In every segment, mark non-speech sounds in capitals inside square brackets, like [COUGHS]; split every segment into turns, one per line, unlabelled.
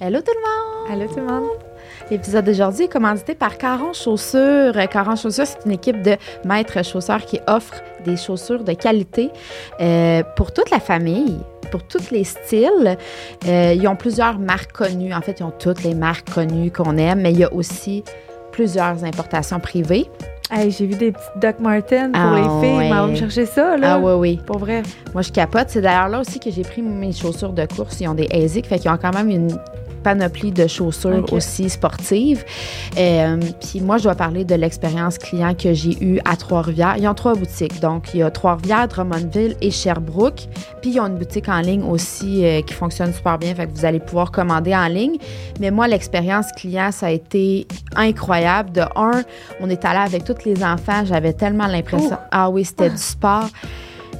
Hello tout le monde!
Allô tout le monde!
L'épisode d'aujourd'hui est commandité par Caron Chaussures. Euh, Caron Chaussures, c'est une équipe de maîtres chausseurs qui offre des chaussures de qualité euh, pour toute la famille, pour tous les styles. Euh, ils ont plusieurs marques connues. En fait, ils ont toutes les marques connues qu'on aime, mais il y a aussi plusieurs importations privées.
Hey, j'ai vu des petites Doc Martens pour
Ah,
les filles.
ouais.
Va chercher ça, là.
Ah oui, oui.
Pour vrai.
Moi, je capote. C'est d'ailleurs là aussi que j'ai pris mes chaussures de course. Ils ont des ASIC, fait qu'ils ont quand même une panoplie de chaussures aussi sportives. Euh, Puis moi, je dois parler de l'expérience client que j'ai eue à Trois-Rivières. Ils ont trois boutiques. Donc, il y a Trois-Rivières, Drummondville et Sherbrooke. Puis, ils ont une boutique en ligne aussi euh, qui fonctionne super bien. Fait que vous allez pouvoir commander en ligne. Mais moi, l'expérience client, ça a été incroyable. De un, on est allé avec tous les enfants. J'avais tellement l'impression.
Oh.
Ah oui, c'était du sport.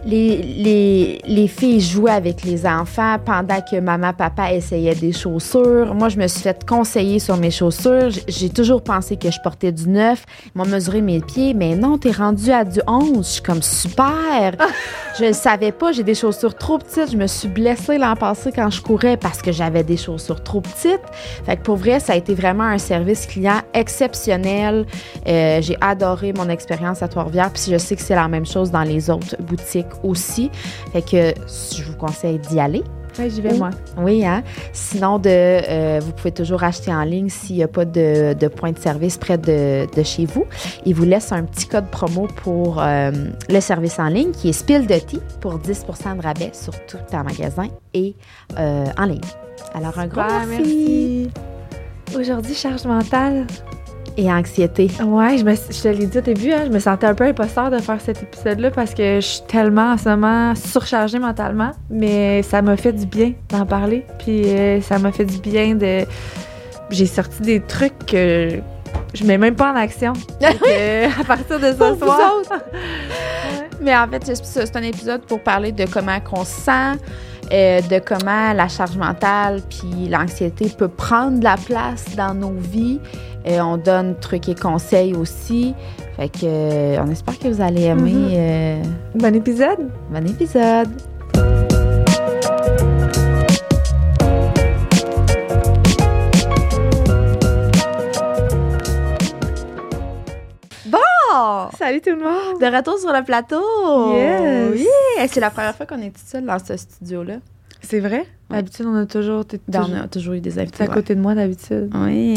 Les, les, les filles jouaient avec les enfants pendant que maman, papa essayaient des chaussures. Moi, je me suis fait conseiller sur mes chaussures. J'ai toujours pensé que je portais du neuf. Ils m'ont mesuré mes pieds, mais non, t'es rendu à du 11. Je suis comme super. [LAUGHS] je ne savais pas, j'ai des chaussures trop petites. Je me suis blessée l'an passé quand je courais parce que j'avais des chaussures trop petites. Fait que pour vrai, ça a été vraiment un service client exceptionnel. Euh, j'ai adoré mon expérience à Trois-Rivières, puis je sais que c'est la même chose dans les autres boutiques aussi. Fait que je vous conseille d'y aller.
Ouais, j'y vais, moi.
Oui, hein? Sinon, de, euh, vous pouvez toujours acheter en ligne s'il n'y a pas de, de point de service près de, de chez vous. Ils vous laissent un petit code promo pour euh, le service en ligne qui est Spill de Tea pour 10% de rabais sur tout en magasin et euh, en ligne. Alors, un gros merci.
merci. Aujourd'hui, charge mentale.
Et anxiété.
Ouais, je, me, je te l'ai dit au début, hein, je me sentais un peu imposteur de faire cet épisode-là parce que je suis tellement en ce moment surchargée mentalement. Mais ça m'a fait du bien d'en parler. Puis euh, ça m'a fait du bien de. J'ai sorti des trucs que je mets même pas en action. [LAUGHS] Que, à partir de ce soir. [LAUGHS]
Mais en fait, c'est un épisode pour parler de comment qu'on se sent, euh, de comment la charge mentale puis l'anxiété peut prendre de la place dans nos vies. Euh, on donne trucs et conseils aussi. Fait que euh, on espère que vous allez aimer.
Mhm.
euh,
Bon épisode.
bon épisode. Bon!
Salut tout le monde.
De retour sur le plateau!
Yes.
Oui! C'est la première fois qu'on est tout seul dans ce studio-là.
C'est vrai? D'habitude, on a toujours. T'es
Ben,
toujours-
On a toujours eu des
t'es
invités.
à côté de moi d'habitude.
Oui.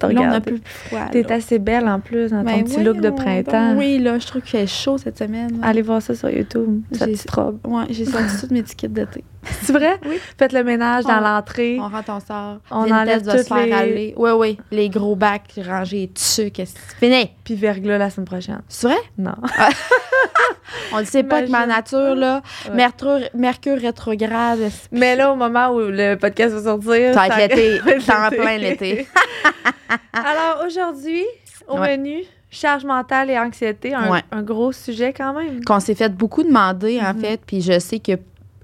Là, on a plus froid.
T'es assez belle en plus dans ton
Ben,
petit look de printemps.
Oui, là, je trouve qu'il fait chaud cette semaine. là.
Allez voir ça sur YouTube,
J'ai-
petite robe.
Ouais, j'ai sorti [LAUGHS] toutes mes tickets d'été.
C'est vrai?
Oui.
Faites le ménage dans l'entrée.
On rentre, on sort.
On
Vinted
enlève
se
toutes
faire
les-
aller. Oui, oui. Les gros bacs rangés dessus. Qu'est-ce que c'est fini?
Puis verglas la semaine prochaine.
C'est vrai?
Non. [LAUGHS]
On ne sait pas que ma nature, là,
Ouais.
Mercure, Mercure rétrograde.
Mais là, au moment où le podcast va sortir.
Ça va être l'été. [LAUGHS] T'es en plein l'été. [LAUGHS]
Alors aujourd'hui, au
Ouais.
menu, charge mentale et anxiété. Un,
Ouais.
un gros sujet quand même.
qu'on s'est fait beaucoup demander, en
Mhm.
fait, puis je sais que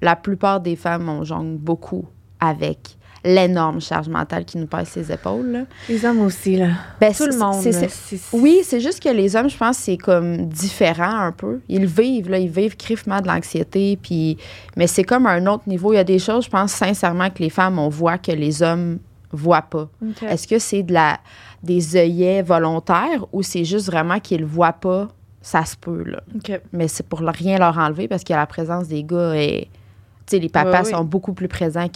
la plupart des femmes, on jongle beaucoup avec l'énorme charge mentale qui nous pèse ses épaules. là.
Les hommes aussi, là.
Ben,
Tout le monde.
Oui, c'est juste que les hommes, je pense, c'est comme différent un peu. Ils vivent, là, ils vivent crivement de l'anxiété, puis... mais c'est comme un autre niveau. Il y a des choses, je pense sincèrement, que les femmes, on voit que les hommes voient pas. Est-ce que c'est de la des œillets volontaires ou c'est juste vraiment qu'ils voient pas? Ça se peut, là. Mais c'est pour rien leur enlever parce que la présence des gars est. Tu sais, les papas
oui.
sont beaucoup plus présents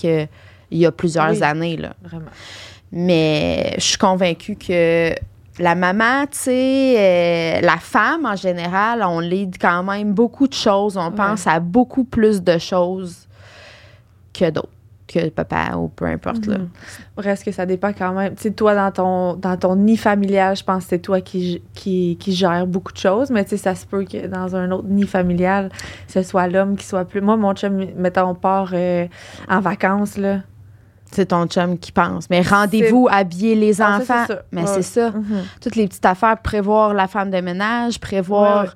qu'il y a plusieurs
Oui.
années, là.
Vraiment.
Mais je suis convaincue que la maman, tu sais, euh, la femme en général, on lead quand même beaucoup de choses. On
Ouais.
pense à beaucoup plus de choses que d'autres, que le papa ou peu importe, là.
Mhm. Reste que ça dépend quand même? Tu sais, toi, dans ton, dans ton nid familial, je pense que c'est toi qui, qui, qui gère beaucoup de choses, mais tu sais, ça se peut que dans un autre nid familial, ce soit l'homme qui soit plus. Moi, mon chum, mettons, on part euh, en vacances, là.
C'est ton chum qui pense. Mais rendez-vous, habiller les
Ah,
enfants.
c'est ça.
Mais
Ouais.
c'est ça.
Mhm.
toutes les petites affaires, prévoir la femme de ménage, prévoir,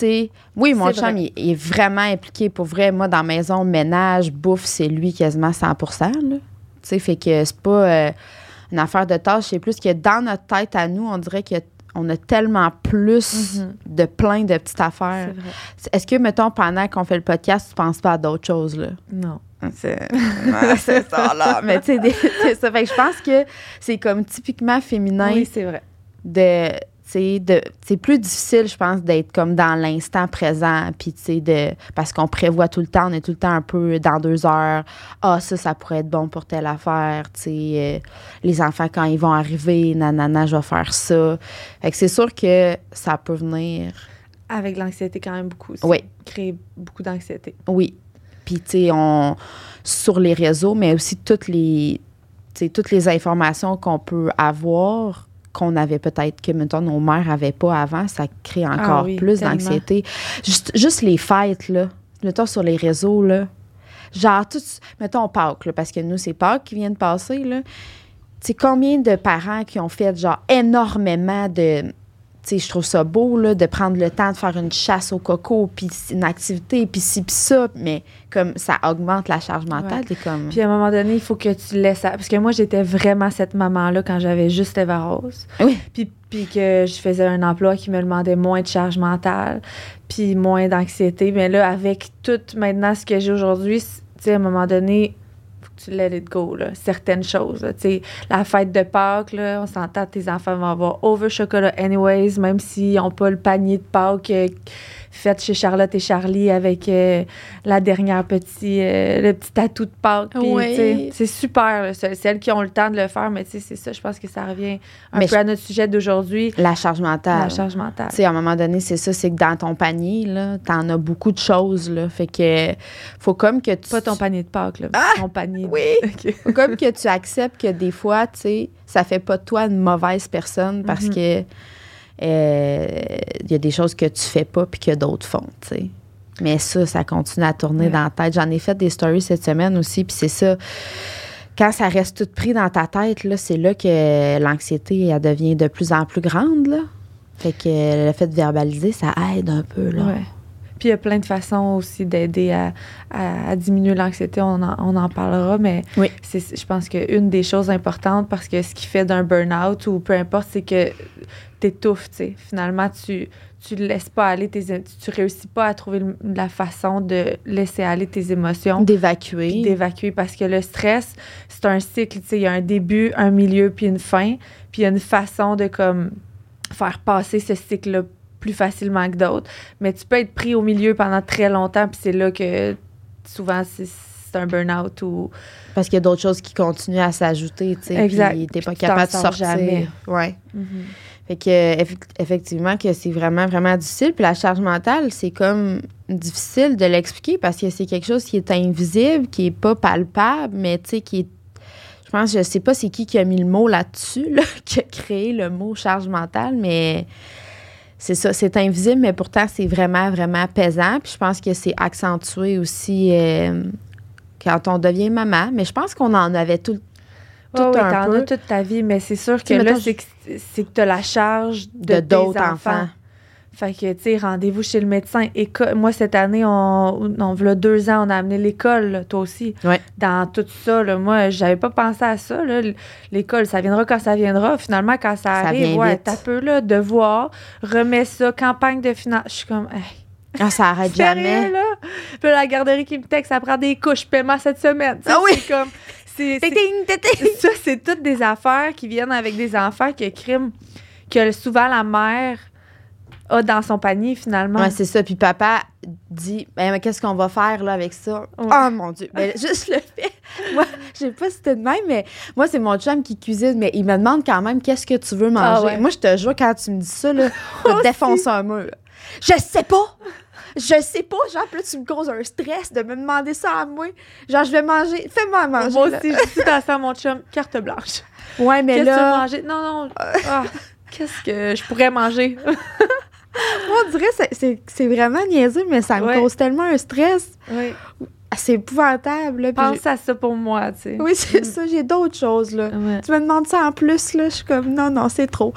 Ouais.
Oui, mon chum,
vrai.
il, il est vraiment impliqué. Pour vrai, moi, dans la maison, ménage, bouffe, c'est lui quasiment 100 là. Tu sais, fait que c'est pas euh, une affaire de tâche. C'est plus que dans notre tête à nous, on dirait qu'on a tellement plus
Mhm.
de plein de petites affaires. Est-ce que, mettons, pendant qu'on fait le podcast, tu penses pas à d'autres choses, là?
Non.
C'est [LAUGHS] ouais, c'est ça, là. Mais tu sais, ça. Fait que je pense que c'est comme typiquement féminin
Oui, c'est vrai.
de. c'est plus difficile, je pense, d'être comme dans l'instant présent. Puis, tu sais, de. Parce qu'on prévoit tout le temps, on est tout le temps un peu dans deux heures. Ah, ça, ça pourrait être bon pour telle affaire. Tu sais, euh, les enfants, quand ils vont arriver, nanana, je vais faire ça. Fait que c'est sûr que ça peut venir.
Avec l'anxiété, quand même, beaucoup aussi.
Oui.
Créer beaucoup d'anxiété.
Oui. Puis, tu sais, on. Sur les réseaux, mais aussi toutes les. Tu sais, toutes les informations qu'on peut avoir qu'on avait peut-être que mettons nos mères avaient pas avant, ça crée encore
Ah oui,
plus d'anxiété. Juste, juste les fêtes là, mettons sur les réseaux là. Genre tout mettons Pâques là, parce que nous c'est Pâques qui vient de passer là. Tu sais combien de parents qui ont fait genre énormément de je trouve ça beau, là, de prendre le temps de faire une chasse au coco, puis une activité, puis ci, puis ça, mais comme ça augmente la charge mentale,
Ouais.
comme...
Puis à un moment donné, il faut que tu laisses... ça- Parce que moi, j'étais vraiment cette maman-là quand j'avais juste Eva Rose.
Oui.
Puis, puis que je faisais un emploi qui me demandait moins de charge mentale, puis moins d'anxiété. Mais là, avec tout maintenant ce que j'ai aujourd'hui, à un moment donné, tu let it go, là, certaines choses. la fête de Pâques, là, on s'entend, tes enfants vont avoir over chocolat anyways, même s'ils n'ont pas le panier de Pâques euh, fait chez Charlotte et Charlie avec euh, la dernière petit, euh, le petit tatou de Pâques. Puis,
Oui.
tu C'est super, là, celles qui ont le temps de le faire, mais tu sais, c'est ça, je pense que ça revient un
Mais
peu
je-
à notre sujet d'aujourd'hui,
La charge mentale.
la charge mentale.
Tu sais, à un moment donné, c'est ça, c'est que dans ton panier, là, t'en as beaucoup de choses, là. Fait que faut comme que tu...
Pas ton panier de Pâques, là.
Ah!
Ton panier. de-
Oui! [LAUGHS] Faut comme que tu acceptes que des fois, tu sais, ça fait pas de toi une mauvaise personne parce
Mhm.
que il y a des choses que tu fais pas puis que d'autres font, tu sais. Mais ça, ça continue à tourner
Ouais.
dans la tête. J'en ai fait des stories cette semaine aussi, puis c'est ça. Quand ça reste tout pris dans ta tête, là, c'est là que l'anxiété, elle devient de plus en plus grande, là. Fait que le fait de verbaliser, ça aide un peu, là.
Ouais. Puis il y a plein de façons aussi d'aider à, à- à diminuer l'anxiété, on en, on en parlera, mais
Oui.
c'est, je pense qu'une des choses importantes, parce que ce qui fait d'un burn-out ou peu importe, c'est que t'étouffes, tu sais. Finalement, tu tu laisses pas aller tes tu, réussis pas à trouver la façon de laisser aller tes émotions
D'évacuer.
d'évacuer parce que le stress, c'est un cycle, tu sais, il y a un début, un milieu puis une fin, puis il y a une façon de comme faire passer ce cycle-là plus facilement que d'autres, mais tu peux être pris au milieu pendant très longtemps puis c'est là que souvent c'est un burn-out ou
Parce qu'il y a d'autres choses qui continuent à s'ajouter, tu sais.
Exact.
Puis t'es pas capable de sortir.
jamais.
Ouais. Fait que, eff- effectivement, que c'est vraiment, vraiment difficile. Puis la charge mentale, c'est comme difficile de l'expliquer parce que c'est quelque chose qui est invisible, qui est pas palpable, mais tu sais, qui est. Je pense, je sais pas c'est qui qui a mis le mot là-dessus, là, [LAUGHS] qui a créé le mot charge mentale, mais c'est ça, c'est invisible, mais pourtant, c'est vraiment, vraiment pesant. Puis je pense que c'est accentué aussi euh, quand on devient maman. Mais je pense qu'on en avait tout, tout un
t'en
peu
as toute ta vie, mais c'est sûr que
Tu
là, c'est que, c'est que t'as la charge de,
d'autres
enfants.
enfants.
Fait que, tu sais, rendez-vous chez le médecin. Éco- Moi, cette année, on, on, deux ans, on a amené l'école, toi aussi.
Ouais.
Dans tout ça, là, moi, j'avais pas pensé à ça. là. L'école, ça viendra quand ça viendra. Finalement, quand ça,
Ça
arrive, ouais, t'as peu, là, devoir, remets ça, campagne de finance. Je suis comme, hey,
Ah, ça arrête [LAUGHS] jamais.
là? Puis la garderie qui me texte, ça prend des couches, paiement cette semaine.
Ah oui!
C'est comme, c'est- [LAUGHS] ça, c'est toutes des affaires qui viennent avec des enfants que crime, que souvent la mère a dans son panier finalement.
Ouais, c'est ça. Puis papa dit ben, mais qu'est-ce qu'on va faire là avec ça?
Ouais.
Oh mon Dieu! Ben, [LAUGHS] juste le fait. Moi, je sais pas si c'était de même, mais moi, c'est mon chum qui cuisine, mais il me demande quand même qu'est-ce que tu veux manger?
Ah ouais.
Moi, je te jure, quand tu me dis ça, là, [LAUGHS] je défonce un mur. Je sais pas! Je sais pas, genre, puis là, tu me causes un stress de me demander ça à moi. Genre, je vais manger, fais-moi manger.
Moi
là.
aussi, je dis à ça mon chum, carte blanche.
Ouais, mais
Qu'est-ce que tu veux
là,
manger? Non, non. ah, Qu'est-ce que je pourrais manger? [LAUGHS]
moi, on dirait, c'est- c'est c'est vraiment niaiseux, mais ça me
Ouais.
cause tellement un stress.
Oui.
C'est épouvantable, là.
Pense à ça pour moi, tu sais.
Oui, c'est ça, j'ai d'autres choses, là.
Ouais,
Tu me demandes ça en plus, là, je suis comme, non, non, c'est trop.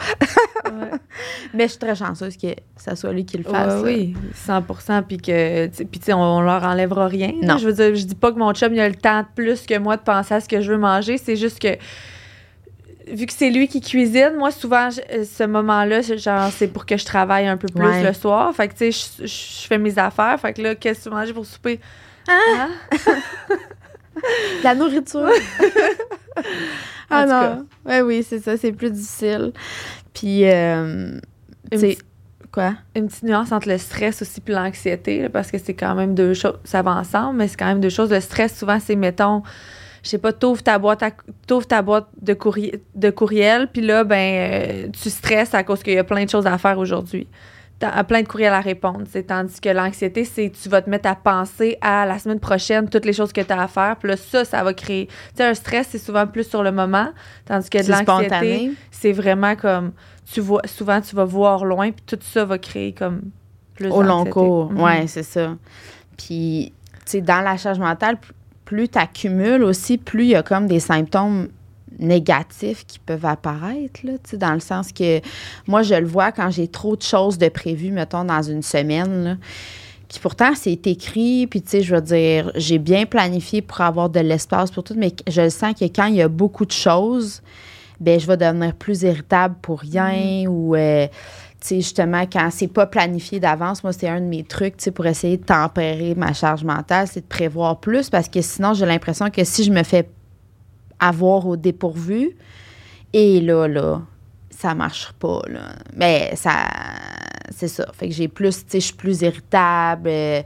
ouais. [LAUGHS]
Mais je suis très chanceuse que ça soit lui qui le fasse.
oui, 100 Puis que, tu sais, puis tu sais, on, on leur enlèvera rien.
Non.
Je veux dire, je dis pas que mon chum, il a le temps de plus que moi de penser à ce que je veux manger. C'est juste que, vu que c'est lui qui cuisine, moi, souvent, je- euh, ce moment-là, c'est genre, c'est pour que je travaille un peu plus
Ouais.
le soir. Fait que, tu sais, je, je fais mes affaires. Fait que là, qu'est-ce que tu manges pour souper? Hein? [LAUGHS]
La nourriture. [LAUGHS] ah
En tout cas.
non. Ouais, oui, c'est ça, c'est plus difficile. Puis, euh, tu sais, quoi?
Une petite nuance entre le stress aussi puis l'anxiété, parce que c'est quand même deux choses, ça va ensemble, mais c'est quand même deux choses. Le stress, souvent, c'est, mettons, je sais pas, t'ouvres ta boîte, à- ta boîte de, courrier, de courriel, puis là, ben, euh, tu stresses à cause qu'il y a plein de choses à faire aujourd'hui. T'as plein de courriels à répondre. Tandis que l'anxiété, c'est tu vas te mettre à penser à la semaine prochaine, toutes les choses que tu as à faire. Puis là, ça, ça va créer. Tu sais, un stress, c'est souvent plus sur le moment. Tandis que de l'anxiété, c'est vraiment comme. Tu vois, souvent, tu vas voir loin, puis tout ça va créer comme plus
Au long cours,
Mhm.
ouais, c'est ça. Puis, tu sais, dans la charge mentale, plus tu accumules aussi, plus il y a comme des symptômes négatifs qui peuvent apparaître, là, tu sais, dans le sens que moi, je le vois quand j'ai trop de choses de prévues, mettons, dans une semaine, là. Puis pourtant, c'est écrit, puis tu sais, je veux dire, j'ai bien planifié pour avoir de l'espace pour tout, mais je le sens que quand il y a beaucoup de choses, ben je vais devenir plus irritable pour rien ou euh, sais justement quand c'est pas planifié d'avance moi c'est un de mes trucs pour essayer de tempérer ma charge mentale c'est de prévoir plus parce que sinon j'ai l'impression que si je me fais avoir au dépourvu et là là ça marche pas là mais ça c'est ça fait que j'ai plus tu sais je suis plus irritable euh,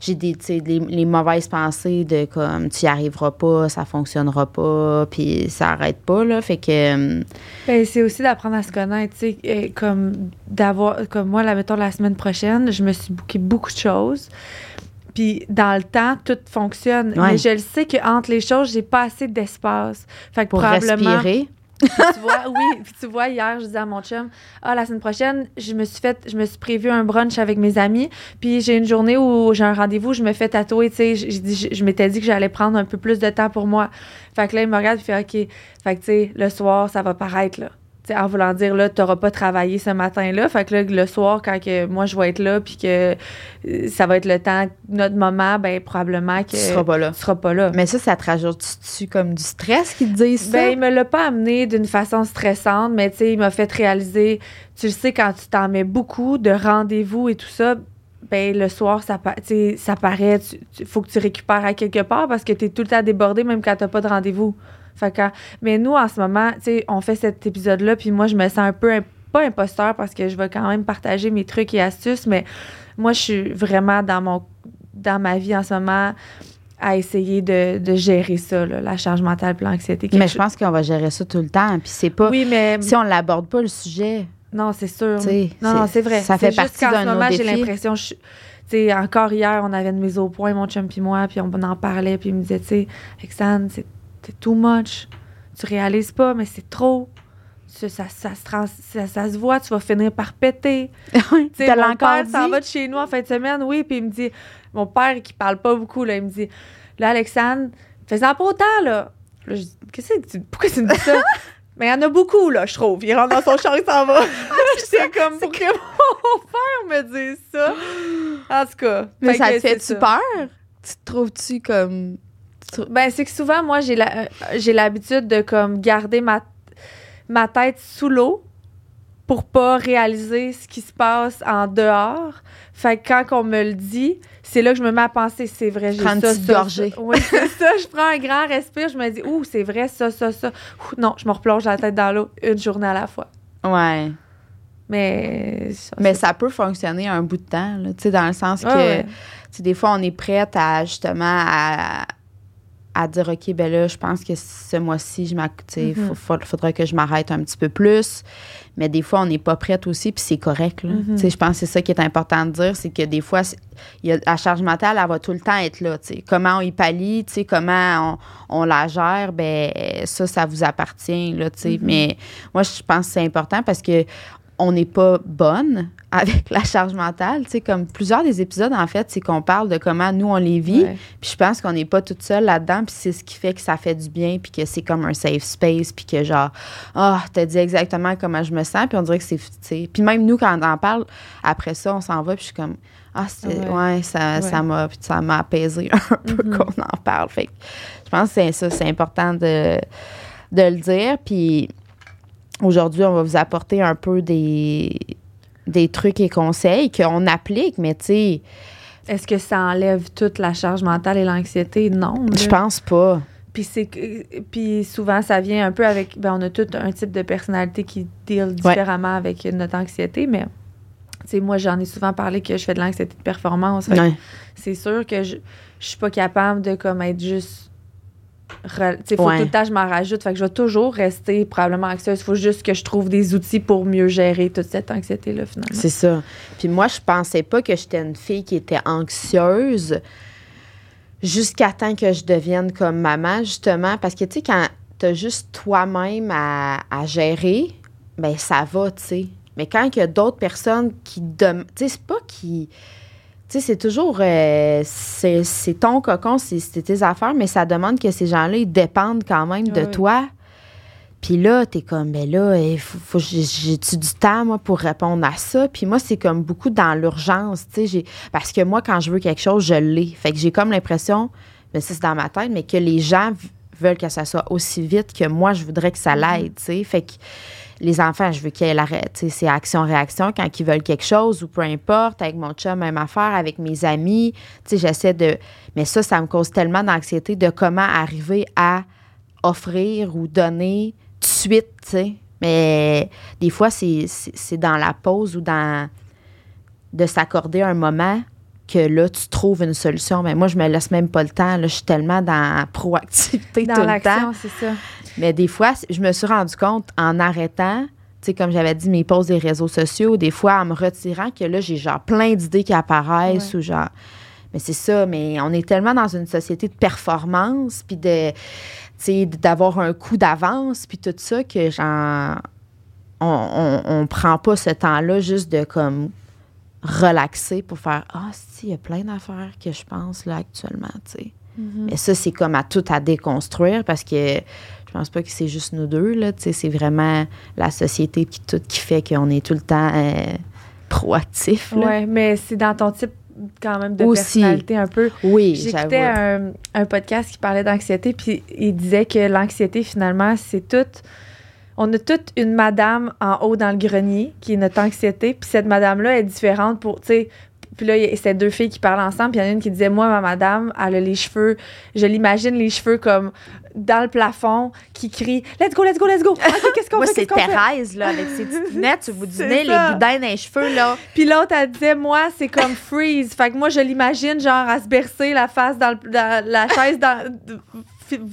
j'ai des tu sais les, les mauvaises pensées de comme tu y arriveras pas ça fonctionnera pas puis ça arrête pas là fait que euh,
Ben, c'est aussi d'apprendre à se connaître, tu sais, comme d'avoir, comme moi, là, mettons, la semaine prochaine, je me suis booké beaucoup de choses. Puis dans le temps, tout fonctionne.
Ouais.
Mais je le sais qu'entre les choses, j'ai pas assez d'espace. Fait que
pour
probablement.
respirer
Tu vois, oui, puis tu vois, hier, je disais à mon chum, ah, la semaine prochaine, je me suis fait, je me suis prévu un brunch avec mes amis, puis j'ai une journée où j'ai un rendez-vous, je me fais tatouer, tu sais, je, je m'étais dit que j'allais prendre un peu plus de temps pour moi. Fait que là, il me regarde, il fait, OK, fait que, tu sais, le soir, ça va paraître, là. Tu en voulant dire, là, t'auras pas travaillé ce matin-là. Fait que là, le soir, quand que moi, je vais être là, puis que euh, ça va être le temps, notre moment, ben, probablement que
tu seras pas là
tu seras pas là.
mais ça ça te rajoute-tu comme du stress qu'ils te disent ça?
Ben, il me l'a pas amené d'une façon stressante, mais tu sais, il m'a fait réaliser, tu le sais, quand tu t'en mets beaucoup de rendez-vous et tout ça, ben, le soir, ça, tu ça paraît, il faut que tu récupères à quelque part parce que tu es tout le temps débordé, même quand tu pas de rendez-vous. Fait que, mais nous, en ce moment, tu sais, on fait cet épisode-là, puis moi, je me sens un peu, pas imposteur parce que je vais quand même partager mes trucs et astuces, mais moi, je suis vraiment dans mon dans ma vie en ce moment à essayer de, de gérer ça, là, la charge mentale et l'anxiété.
mais je pense qu'on va gérer ça tout le temps puis c'est pas
oui, mais
si on l'aborde pas le sujet
non, c'est sûr. Non,
c'est-
vrai.
ça fait partie
qu'en
d'un
moment, j'ai l'impression, encore hier, on avait une mise au point, mon chum puis moi, puis on en parlait, puis il me disait, tu sais, c'est c'est too much. Tu réalises pas, mais c'est trop. Ça, ça, ça se trans- ça- ça se voit, tu vas finir par péter. [LAUGHS] Tu sais, mon
encore
père s'en va de chez nous en fin de semaine, oui, puis il me dit, mon père qui parle pas beaucoup, là, il me dit, là, Alexandre, fais-en pas autant, là. Là, je dis, qu'est-ce que tu, pourquoi tu me dis ça? [LAUGHS] Mais il y en a beaucoup, là, je trouve. Il rentre dans son char, il s'en va. [LAUGHS] J'étais comme, pour que mon père me dise ça. En tout cas.
mais ça te
c'est
fait-tu peur? Tu te trouves-tu comme
Ben, c'est que souvent, moi, j'ai la- euh, j'ai l'habitude de comme garder ma, ma tête sous l'eau pour pas réaliser ce qui se passe en dehors. Fait que quand on me le dit, c'est là que je me mets à penser, c'est vrai, j'ai ça,
Prendre une petite
ça,
gorgée.
ça. Oui, c'est ça. Je prends un grand respire, je me dis, ouh, c'est vrai, ça, ça, ça. Ouh, non, je me replonge la tête dans l'eau une journée à la fois.
ouais
Mais. ça,
mais ça peut fonctionner un bout de temps là, tu sais dans le sens que
Ah ouais.
sais, des fois on est prête à justement à à dire OK ben là je pense que ce mois-ci je faut- faut- faudrait que je m'arrête un petit peu plus mais des fois on n'est pas prête aussi puis c'est correct là.
Mhm.
Je pense que c'est ça qui est important de dire c'est que des fois il y a, la charge mentale elle va tout le temps être là comment on y pallie comment on, on la gère ben ça ça vous appartient là
Mhm.
mais moi je pense que c'est important parce que on n'est pas bonne avec la charge mentale. Tu sais, comme plusieurs des épisodes, en fait, c'est qu'on parle de comment nous, on les vit.
Ouais.
Puis je pense qu'on n'est pas toute seule là-dedans. Puis c'est ce qui fait que ça fait du bien. Puis que c'est comme un safe space. Puis que genre, ah, t'as dit exactement comment je me sens. Puis on dirait que c'est. Puis même nous, quand on en parle, après ça, on s'en va. Puis je suis comme, ah, c'est,
Ouais.
ouais. ça, m'a ça m'a apaisé un [LAUGHS] peu
Mhm.
qu'on en parle. Fait que je pense que c'est ça, c'est important de, de le dire. Puis aujourd'hui, on va vous apporter un peu des, des trucs et conseils qu'on applique, mais tu sais,
est-ce que ça enlève toute la charge mentale et l'anxiété? Non.
Je pense pas.
Puis, c'est, puis souvent, ça vient un peu avec. Ben, on a tout un type de personnalité qui deal différemment avec notre anxiété, mais. Tu sais, moi, j'en ai souvent parlé que je fais de l'anxiété de performance.
Ouais.
c'est sûr que je, je suis pas capable de comme être juste. Sais, faut
Ouais.
tout le temps je m'en rajoute. Fait que je vais toujours rester probablement anxieuse. faut juste que je trouve des outils pour mieux gérer toute cette anxiété-là, finalement.
C'est ça. Puis moi, je pensais pas que j'étais une fille qui était anxieuse jusqu'à temps que je devienne comme maman, justement. Parce que, tu sais, quand t'as juste toi-même à, à gérer, ben ça va, tu sais. Mais quand il y a d'autres personnes qui... Tu sais, c'est pas qui... Sais, c'est toujours... euh, c'est c'est ton cocon, c'est tes affaires, mais ça demande que ces gens-là, ils dépendent quand même de toi. Puis là, t'es comme, ben là, j'ai-tu du temps, moi, pour répondre à ça? Puis moi, c'est comme beaucoup dans l'urgence, tu sais. j'ai- Parce que moi, quand je veux quelque chose, je l'ai. Fait que j'ai comme l'impression, mais ça, c'est dans ma tête, mais que les gens veulent que ça soit aussi vite que moi, je voudrais que ça l'aide, tu sais. Fait que les enfants, je veux qu'ils sais, c'est action-réaction quand ils veulent quelque chose ou peu importe. Avec mon chum, même affaire. Avec mes amis, j'essaie de. Mais ça, ça me cause tellement d'anxiété de comment arriver à offrir ou donner de suite. Mais des fois, c'est dans la pause ou dans. de s'accorder un moment que là, tu trouves une solution. Mais moi, je me laisse même pas le temps. Là, je suis tellement dans la proactivité
Dans
tout le temps.
c'est ça.
Mais des fois, je me suis rendu compte en arrêtant, tu sais, comme j'avais dit, mes pauses des réseaux sociaux, des fois en me retirant, que là, j'ai genre plein d'idées qui apparaissent
Ouais.
ou genre. Mais c'est ça, mais on est tellement dans une société de performance, puis de. Tu sais, d'avoir un coup d'avance, puis tout ça, que genre. On, on, on prend pas ce temps-là juste de comme relaxer pour faire Ah, si, il y a plein d'affaires que je pense là actuellement, tu sais. Mais ça, c'est comme à tout à déconstruire parce que je pense pas que c'est juste nous deux, là. Tu sais, c'est vraiment la société qui, tout, qui fait qu'on est tout le temps euh, proactif.
Ouais, mais c'est dans ton type quand même de
Aussi.
personnalité un peu.
Oui,
J'écoutais un, un podcast qui parlait d'anxiété, puis il disait que l'anxiété, finalement, c'est toute. On a toute une madame en haut dans le grenier qui est notre anxiété, puis cette madame-là est différente pour. Tu sais, puis là, il y a- c'était deux filles qui parlent ensemble, puis il y en a une qui disait Moi, ma madame, elle a les cheveux, je l'imagine les cheveux comme dans le plafond, qui crie Let's go, let's go, let's go. Qu'est-ce qu'on
Moi, c'est
fait?
Thérèse, là, avec ses petites [LAUGHS] lunettes sur le bout du
C'est
nez, les boudins dans les cheveux, là.
Puis l'autre, elle disait, moi, c'est comme freeze. Fait que moi, je l'imagine, genre, à se bercer la face dans, le- dans la chaise, dans,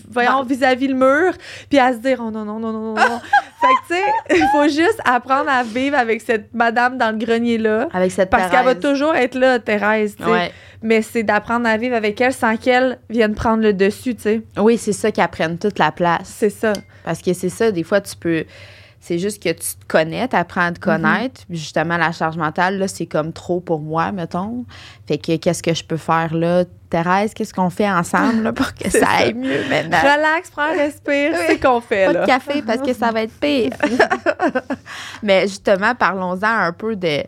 voyons, vis-à-vis le mur, puis à se dire, oh non, non, non, non, non, non. [LAUGHS] fait que, tu sais, il faut juste apprendre à vivre avec cette madame dans le grenier-là.
Avec cette
Parce qu'elle va toujours être là, Thérèse, tu sais.
Ouais.
Mais c'est d'apprendre à vivre avec elle sans qu'elle vienne prendre le dessus, tu sais.
Oui, c'est ça qui prennent toute la place.
C'est ça.
Parce que c'est ça, des fois, tu peux. C'est juste que tu te connais, tu apprends à te connaître. Puis justement, la charge mentale, là, c'est comme trop pour moi, mettons. Fait que qu'est-ce que je peux faire là? Thérèse, qu'est-ce qu'on fait ensemble là, pour que [LAUGHS]
C'est
ça
ça.
aille mieux maintenant?
Relax, prends, respire, c'est ce qu'on fait,
Pas
là.
de café parce que ça va être pire. [LAUGHS] Mais justement, parlons-en un peu de,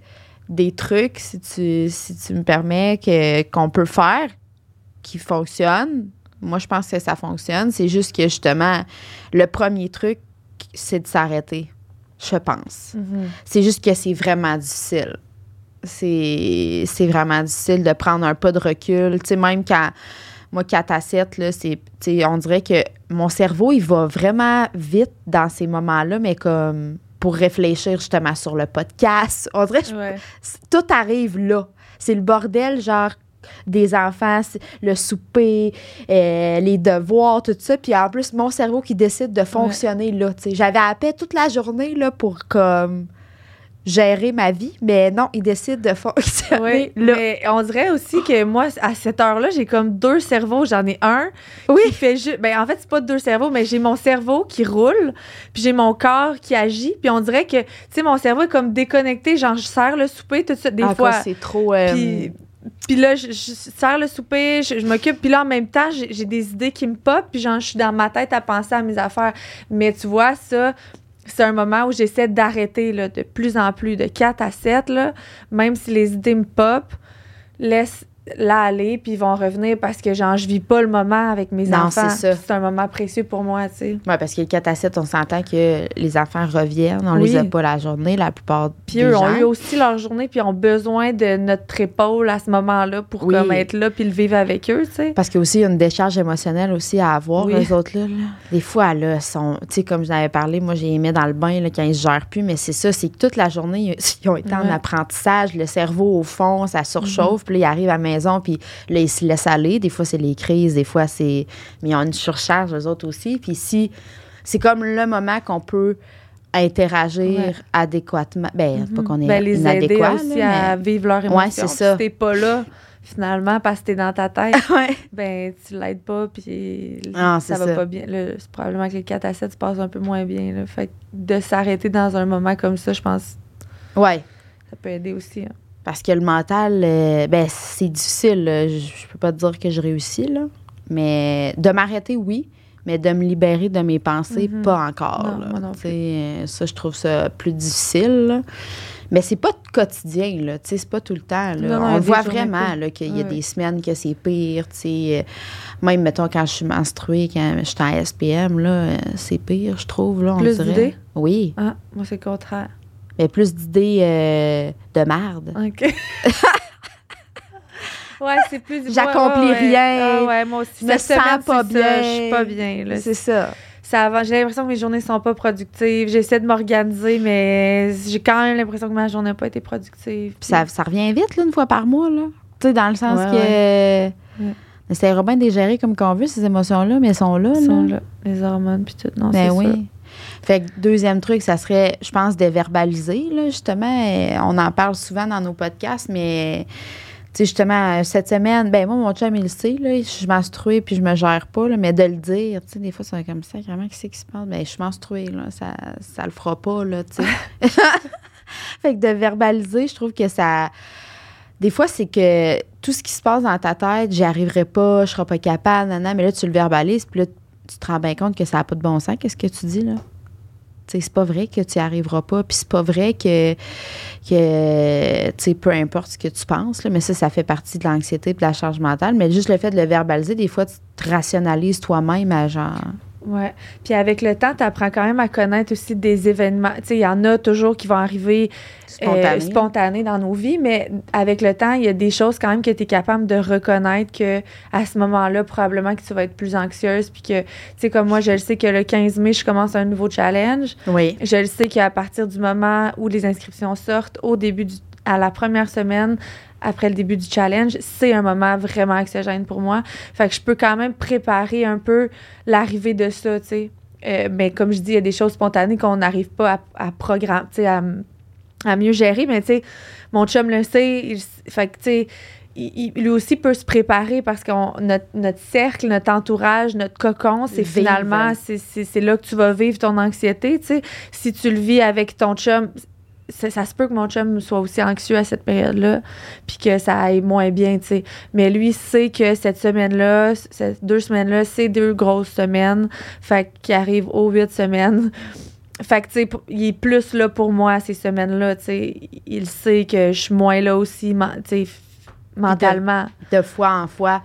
des trucs, si tu, si tu me permets, que, qu'on peut faire qui fonctionnent. Moi, je pense que ça fonctionne. C'est juste que justement, le premier truc, c'est de s'arrêter. Je pense.
Mhm.
C'est juste que c'est vraiment difficile. C'est c'est vraiment difficile de prendre un pas de recul. Tu sais, même quand, moi, 4 à 7, là, c'est, on dirait que mon cerveau, il va vraiment vite dans ces moments-là, mais comme pour réfléchir justement sur le podcast. On dirait que
Ouais. [LAUGHS]
tout arrive là. C'est le bordel, genre des enfants, le souper, euh, les devoirs, tout ça. Puis en plus, mon cerveau qui décide de fonctionner là. J'avais à paix toute la journée là, pour comme gérer ma vie, mais non, il décide de fonctionner [LAUGHS]
Oui, [LAUGHS]
là.
mais on dirait aussi que moi, à cette heure-là, j'ai comme deux cerveaux. J'en ai un
Oui.
qui fait juste... Ben, en fait, c'est pas deux cerveaux, mais j'ai mon cerveau qui roule, puis j'ai mon corps qui agit, puis on dirait que, tu sais, mon cerveau est comme déconnecté. Genre, je sers le souper, tout ça, des
Ah,
fois.
c'est trop. euh,
Puis, puis là, je, je sers le souper, je, je m'occupe. Puis là, en même temps, j'ai j'ai des idées qui me pop. Puis genre, je suis dans ma tête à penser à mes affaires. Mais tu vois, ça, c'est un moment où j'essaie d'arrêter de plus en plus, de 4 à 7, là, même si les idées me pop. Laisse, là aller, puis ils vont revenir parce que, genre, je vis pas le moment avec mes
Non,
enfants.
c'est
puis un moment précieux pour moi, tu sais.
Oui, parce que le 4 à 7, on s'entend que les enfants reviennent. On les
Oui.
a pas la journée, la plupart
Puis eux
gens.
ont eu aussi leur journée, puis ont besoin de notre épaule à ce moment-là pour
Oui.
comme être là, puis le vivre avec eux, tu sais.
Parce qu'il y a aussi une décharge émotionnelle aussi à avoir,
Oui.
les autres là. là. Des fois, là, sont, tu sais, comme je l'avais parlé, moi, j'ai aimé dans le bain là, quand ils se gèrent plus, mais c'est ça, c'est que toute la journée, ils ont été en apprentissage, le cerveau au fond, ça surchauffe, puis là, ils arrivent à la maison, puis là, ils se laissent aller. Des fois, c'est les crises, des fois, c'est. Mais ils ont une surcharge, eux autres aussi. Puis si. C'est comme le moment qu'on peut interagir
Ouais.
adéquatement. Ben, c'est pas qu'on est
Ben, les aider
inadéquat,
aussi
là,
à vivre leur émotion.
Ouais, c'est ça.
Si t'es pas là, finalement, parce que t'es dans ta tête,
mais- [LAUGHS] Ouais.
ben tu l'aides pas, puis
Ah,
ça va
ça.
pas bien. Là, C'est probablement que le 4 à 7 se passe un peu moins bien. Là. Fait que de s'arrêter dans un moment comme ça, je pense
Ouais.
ça peut aider aussi. hein.
Parce que le mental, euh, ben, c'est difficile. là. Je, je peux pas te dire que je réussis, là. Mais de m'arrêter, oui. Mais de me libérer de mes pensées,
Mhm.
pas encore.
Non,
là.
moi non
Tu sais, euh, ça, je trouve ça plus difficile. là. Mais c'est pas quotidien, là. C'est pas tout le temps. là.
Non, non, il y
On le voit vraiment, qu'il y a des semaines que c'est pire. Tu sais, euh, même, mettons, quand je suis menstruée, quand je suis en SPM, là, c'est pire, je trouve. Là, on
Plus
dirait.
d'idées?
Oui.
Ah, moi, c'est le contraire.
Mais plus d'idées euh, de merde.
OK. [LAUGHS] ouais, c'est plus...
J'accomplis
ouais, ouais,
rien.
Ah ouais, moi aussi.
Je me sens pas
ça,
bien.
Je suis pas bien.
C'est ça.
Ça. J'ai l'impression que mes journées sont pas productives. J'essaie de m'organiser, mais j'ai quand même l'impression que ma journée n'a pas été productive.
Puis ça, ça revient vite, là, une fois par mois, là. Tu sais, dans le sens que.
Ouais.
On essaiera bien de les gérer comme qu'on veut, ces émotions-là, mais elles sont là.
Ils sont
là.
les hormones puis tout. Non,
Ben
c'est
oui. Fait que deuxième truc, ça serait, je pense, de verbaliser, là, justement. On en parle souvent dans nos podcasts, mais. Tu sais, justement, cette semaine, ben moi, mon chum, il le sait, là, je suis menstruée puis je me gère pas, là, mais de le dire, tu sais, des fois, c'est comme ça, vraiment, qu'est-ce qui se passe? Ben, je suis menstruée, là, ça, ça le fera pas, là, tu sais. [LAUGHS] fait que de verbaliser, je trouve que ça. Des fois, c'est que tout ce qui se passe dans ta tête, j'y arriverai pas, je serai pas capable, nanana, mais là, tu le verbalises, puis là, tu te rends bien compte que ça n'a pas de bon sens, qu'est-ce que tu dis, là? C'est pas vrai que tu n'y arriveras pas, puis c'est pas vrai que, que peu importe ce que tu penses, là, mais ça, ça fait partie de l'anxiété et de la charge mentale, mais juste le fait de le verbaliser, des fois, tu te rationalises toi-même à genre...
Ouais. Puis avec le temps, tu apprends quand même à connaître aussi des événements. Tu sais, il y en a toujours qui vont arriver euh,
Spontané.
spontanés dans nos vies, mais avec le temps, il y a des choses quand même que tu es capable de reconnaître que à ce moment-là, probablement que tu vas être plus anxieuse. Puis que, tu sais, comme moi, je le sais que le 15 mai, je commence un nouveau challenge.
Oui.
Je le sais qu'à partir du moment où les inscriptions sortent, au début du, à la première semaine, après le début du challenge, c'est un moment vraiment anxiogène pour moi. Fait que je peux quand même préparer un peu l'arrivée de ça, tu sais. Euh, mais comme je dis, il y a des choses spontanées qu'on n'arrive pas à, à programmer, tu sais, à, à mieux gérer. Mais tu sais, mon chum le sait. Il, fait que, tu sais, il, lui aussi peut se préparer parce que notre, notre cercle, notre entourage, notre cocon, c'est finalement, c'est là que tu vas vivre ton anxiété, tu sais. Si tu le vis avec ton chum, ça, ça se peut que mon chum soit aussi anxieux à cette période-là, puis que ça aille moins bien, tu sais. Mais lui sait que cette semaine-là, ces deux semaines-là, c'est deux grosses semaines, fait qu'il arrive aux huit semaines. Fait que, tu sais, il est plus là pour moi ces semaines-là, tu sais. Il sait que je suis moins là aussi, tu sais, mentalement.
De fois en fois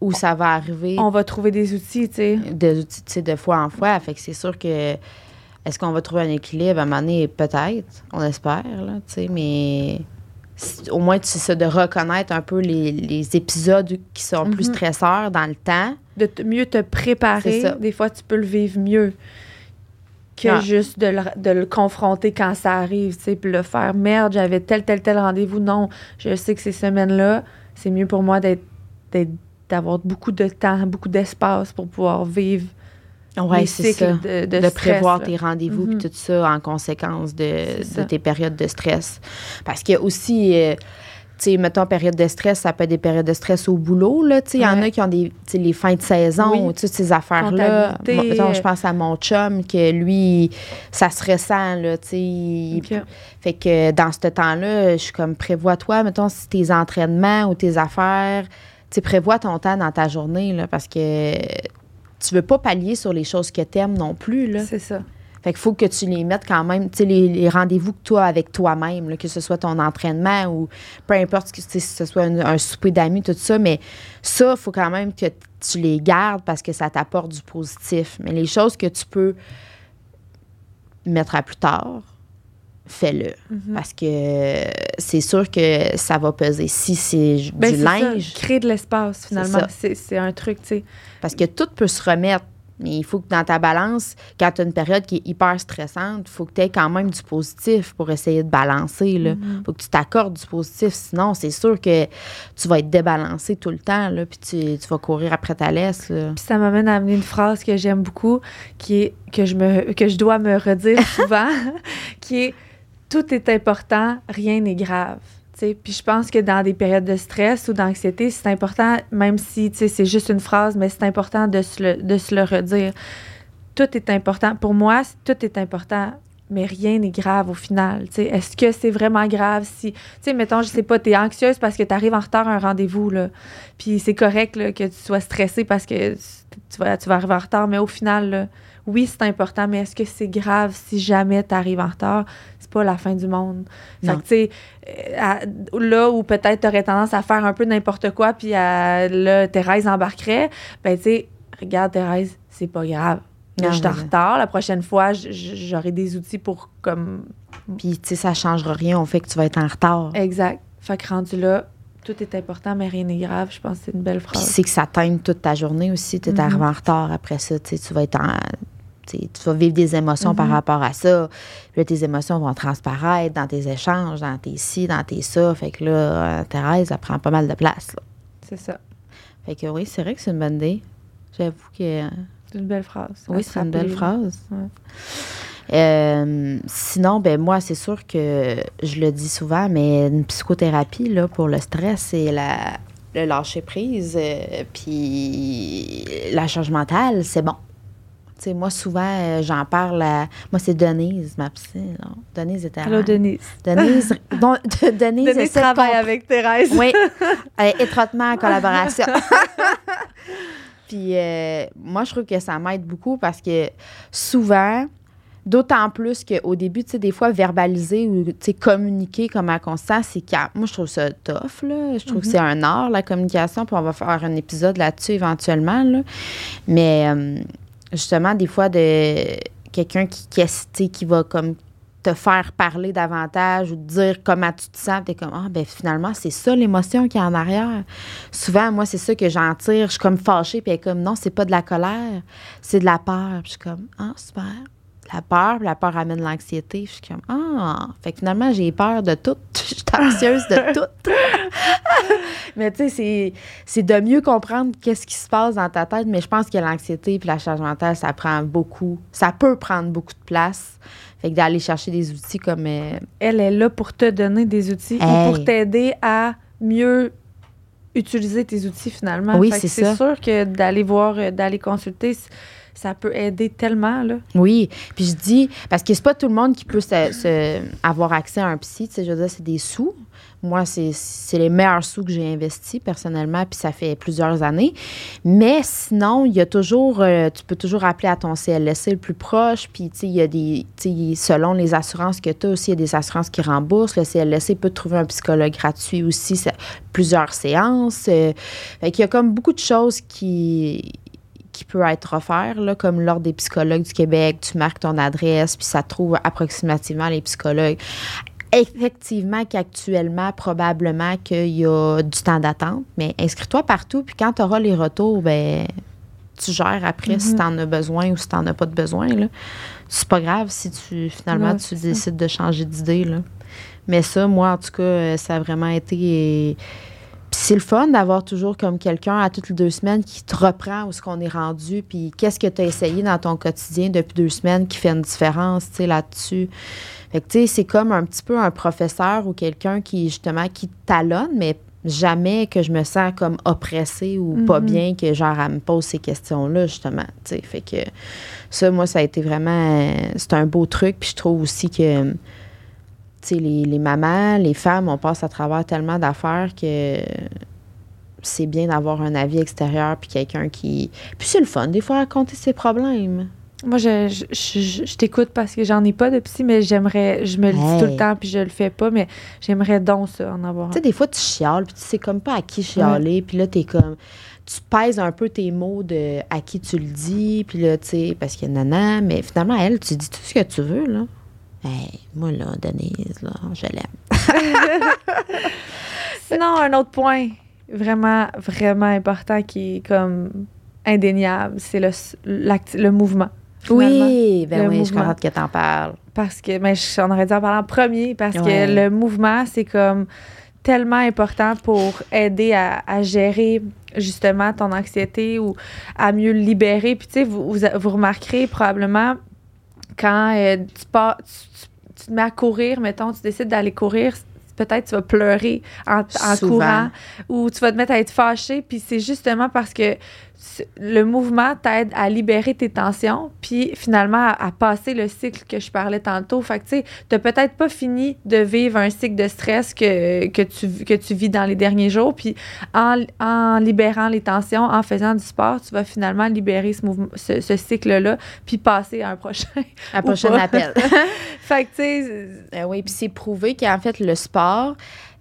où ça va arriver,
On va trouver des outils, tu sais.
de, tu sais, de fois en fois. Fait que c'est sûr que est-ce qu'on va trouver un équilibre à un moment donné? Peut-être, on espère, là, tu sais, mais au moins, tu sais ça, de reconnaître un peu les, les épisodes qui sont plus
Mhm.
stresseurs dans le temps.
de mieux te préparer, des fois, tu peux le vivre mieux que
Ah.
juste de le, de le confronter quand ça arrive, tu sais, puis le faire. Merde, j'avais tel, tel, tel rendez-vous. Non, je sais que ces semaines-là, c'est mieux pour moi d'être- d'avoir beaucoup de temps, beaucoup d'espace pour pouvoir vivre
Ouais,
les
c'est
cycles
ça.
de,
De,
de stress,
prévoir
là.
tes rendez-vous puis tout ça en conséquence de, de tes périodes de stress. Parce qu'il y a aussi, euh, tu sais, mettons, période de stress, ça peut être des périodes de stress au boulot, là, tu sais. Il y en a qui ont des, tu sais, les fins de saison,
Oui.
ou toutes ces affaires-là. Je pense à mon chum, que lui, ça se ressent, là, tu sais. Fait que dans ce temps-là, je suis comme, prévois-toi, mettons, si tes entraînements ou tes affaires, tu prévois ton temps dans ta journée, là, parce que tu veux pas pallier sur les choses que t'aimes non plus, là.
C'est ça.
Fait qu'il faut que tu les mettes quand même, tu sais, les, les rendez-vous que toi avec toi-même, là, que ce soit ton entraînement ou peu importe que tu si ce soit un, un souper d'amis, tout ça, mais ça, il faut quand même que tu les gardes parce que ça t'apporte du positif. Mais les choses que tu peux mettre à plus tard, fais-le.
Mhm.
Parce que c'est sûr que ça va peser. Si c'est
Ben,
du
ça,
linge,
créer de l'espace, finalement. C'est un truc, tu sais.
parce que tout peut se remettre. Mais il faut que dans ta balance, quand tu as une période qui est hyper stressante, il faut que tu aies quand même du positif pour essayer de balancer. Il
Mhm.
faut que tu t'accordes du positif. Sinon, c'est sûr que tu vas être débalancé tout le temps. Là, puis tu, tu vas courir après ta laisse.
Puis ça m'amène à amener une phrase que j'aime beaucoup, qui est que je me que je dois me redire [LAUGHS] souvent, qui est tout est important, rien n'est grave. Puis je pense que dans des périodes de stress ou d'anxiété, c'est important, même si c'est juste une phrase, mais c'est important de se, le, redire. Tout est important. Pour moi, tout est important, mais rien n'est grave au final. Est-ce que c'est vraiment grave si, mettons, je sais pas, tu es anxieuse parce que tu arrives en retard à un rendez-vous. Puis c'est correct que tu sois stressée parce que tu vas, arriver en retard, mais au final, oui, c'est important, mais est-ce que c'est grave si jamais tu arrives en retard? C'est pas la fin du monde. Fait que, tu sais, euh, là où peut-être tu aurais tendance à faire un peu n'importe quoi, puis à- là, Thérèse embarquerait, ben, tu sais, regarde, Thérèse, c'est pas grave. Là,
Non,
je suis en retard. La prochaine fois, j'aurai des outils pour comme.
Puis, tu sais, ça changera rien au fait que tu vas être en retard.
Exact. Fait que rendu là, tout est important, mais rien n'est grave. Je pense que c'est une belle phrase.
c'est que ça teinte toute ta journée aussi. Tu es
Mhm.
arrivé en retard après ça. Tu vas être en. tu vas vivre des émotions par
Mhm.
rapport à ça. Puis là, tes émotions vont transparaître dans tes échanges, dans tes ci, dans tes ça. Fait que là, euh, Thérèse, elle prend pas mal de place.
C'est ça.
Fait que oui, c'est vrai que c'est une bonne idée. J'avoue que.
C'est une belle phrase.
Oui, c'est une belle phrase.
Ouais.
Euh, sinon, ben moi, c'est sûr que je le dis souvent, mais une psychothérapie là, pour le stress, c'est la, le lâcher prise, euh, puis la charge mentale, c'est bon. Tu sais, moi, souvent, euh, j'en parle à. Moi, c'est Denise, ma psy. non? Denise était
Allô, Denise.
Denise, [LAUGHS] [LAUGHS] Denise,
Denise travaille avec Thérèse.
oui, [LAUGHS] euh, étroitement en collaboration. Puis moi, je trouve que ça m'aide beaucoup parce que souvent, d'autant plus qu'au début, tu sais, des fois, verbaliser ou tu sais, communiquer comme un constat, c'est. Moi, je trouve ça tough, là. Je trouve que c'est un art, la communication, puis on va faire un épisode là-dessus éventuellement, là. Mais euh, justement, des fois, de quelqu'un qui, qui, qui va comme te faire parler davantage ou te dire comment tu te sens, t'es comme, ah, ben finalement, c'est ça l'émotion qui est en arrière. Souvent, moi, c'est ça que j'en tire. Je suis comme fâchée, puis elle est comme, non, c'est pas de la colère, c'est de la peur. Puis je suis comme, ah, super. La peur, puis la peur amène l'anxiété. Je suis comme, ah. Fait que finalement, j'ai peur de tout. [LAUGHS] Je suis anxieuse de [LAUGHS] tout. [LAUGHS] mais tu sais, c'est- de mieux comprendre qu'est-ce qui se passe dans ta tête. Mais je pense que l'anxiété puis la charge mentale, ça prend beaucoup. Ça peut prendre beaucoup de place. Fait que d'aller chercher des outils comme. euh,
Elle est là pour te donner des outils
Hey.
ou pour t'aider à mieux utiliser tes outils finalement.
Oui, c'est ça.
C'est sûr que d'aller voir, euh, d'aller consulter, ça peut aider tellement, là.
Oui, puis je dis, parce que c'est pas tout le monde qui peut se- avoir accès à un psy, tu sais, je veux dire, c'est des sous. Moi, c'est les meilleurs sous que j'ai investis personnellement, puis ça fait plusieurs années. Mais sinon, il y a toujours, euh, tu peux toujours appeler à ton CLSC le plus proche, puis il y a des, selon les assurances que tu as aussi, il y a des assurances qui remboursent. Le CLSC peut trouver un psychologue gratuit aussi, plusieurs séances. euh, fait qu'il y a comme beaucoup de choses qui qui peut être offert, là, comme l'Ordre des psychologues du Québec, tu marques ton adresse, puis ça trouve approximativement les psychologues. Effectivement qu'actuellement, probablement qu'il y a du temps d'attente, mais inscris-toi partout, puis quand tu auras les retours, ben tu gères après si
Mhm.
tu en as besoin ou si tu n'en as pas de besoin. Là. C'est pas grave si tu finalement
Ouais,
tu
ça.
décides de changer d'idée. là. Mais ça, moi, en tout cas, euh, ça a vraiment été. C'est le fun d'avoir toujours comme quelqu'un à toutes les deux semaines qui te reprend où ce qu'on est rendu, puis qu'est-ce que tu as essayé dans ton quotidien depuis deux semaines qui fait une différence, tu sais, là-dessus. Fait que, tu sais, c'est comme un petit peu un professeur ou quelqu'un qui, justement, qui te talonne, mais jamais que je me sens comme oppressée ou pas
Mhm.
bien que, genre, elle me pose ces questions-là, justement, tu sais. Fait que ça, moi, ça a été vraiment... C'est un beau truc, puis je trouve aussi que les, les mamans, les femmes, on passe à travers tellement d'affaires que c'est bien d'avoir un avis extérieur puis quelqu'un qui. Puis c'est le fun, des fois, raconter ses problèmes.
Moi, je, je, je- je t'écoute parce que j'en ai pas de psy, mais j'aimerais, je me le dis tout le temps, puis je le fais pas, mais j'aimerais donc ça, en avoir
Tu sais, des fois, tu chiales, puis tu sais comme pas à qui chialer, puis là, t'es comme. Tu pèses un peu tes mots de à qui tu le dis, puis là, tu sais, parce que nana, mais finalement, elle, tu dis tout ce que tu veux, là. Hey, moi, là, Denise, là, je l'aime. [LAUGHS]
Sinon, un autre point vraiment, vraiment important qui est comme indéniable, c'est le, le mouvement. finalement.
Oui, ben
Le
oui, je suis contente que t'en parles.
Parce que, mais je- on aurait dû en parler en premier, parce
Ouais.
que le mouvement, c'est comme tellement important pour aider à, à gérer justement ton anxiété ou à mieux le libérer. Puis tu sais, vous, vous, vous remarquerez probablement quand euh, tu, pars, tu, tu- tu te mets à courir, mettons, tu décides d'aller courir, peut-être tu vas pleurer en, en courant ou tu vas te mettre à être fâché. Puis c'est justement parce que le mouvement t'aide à libérer tes tensions, puis finalement à, à passer le cycle que je parlais tantôt. Fait que tu sais, t'as peut-être pas fini de vivre un cycle de stress que, que, tu, que tu vis dans les derniers jours, puis en, en libérant les tensions, en faisant du sport, tu vas finalement libérer ce, mouvement, ce, ce cycle-là, puis passer à un prochain. [LAUGHS] Ou
prochain
pas.
appel. [LAUGHS]
fait que tu sais,
Euh, oui, puis c'est prouvé qu'en fait, le sport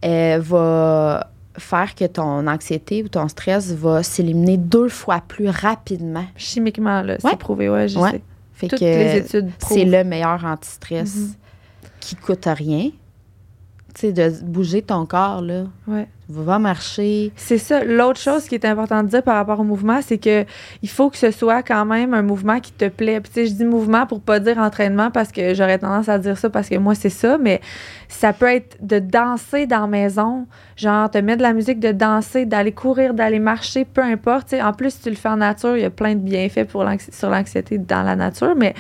euh, va faire que ton anxiété ou ton stress va s'éliminer deux fois plus rapidement.
chimiquement, là,
Ouais.
c'est prouvé, ouais, je
Ouais.
sais.
Fait
Toutes
que
les études prouvent.
c'est le meilleur anti-stress
Mhm.
qui coûte rien. Tu sais, de bouger ton corps, là.
Ouais.
Va marcher.
C'est ça. L'autre chose qui est important de dire par rapport au mouvement, c'est que il faut que ce soit quand même un mouvement qui te plaît. Puis, tu sais, je dis mouvement pour pas dire entraînement parce que j'aurais tendance à dire ça parce que moi, c'est ça, mais ça peut être de danser dans la maison, genre te mettre de la musique, de danser, d'aller courir, d'aller marcher, peu importe. Tu en plus, si tu le fais en nature, il y a plein de bienfaits pour sur l'anxiété dans la nature, mais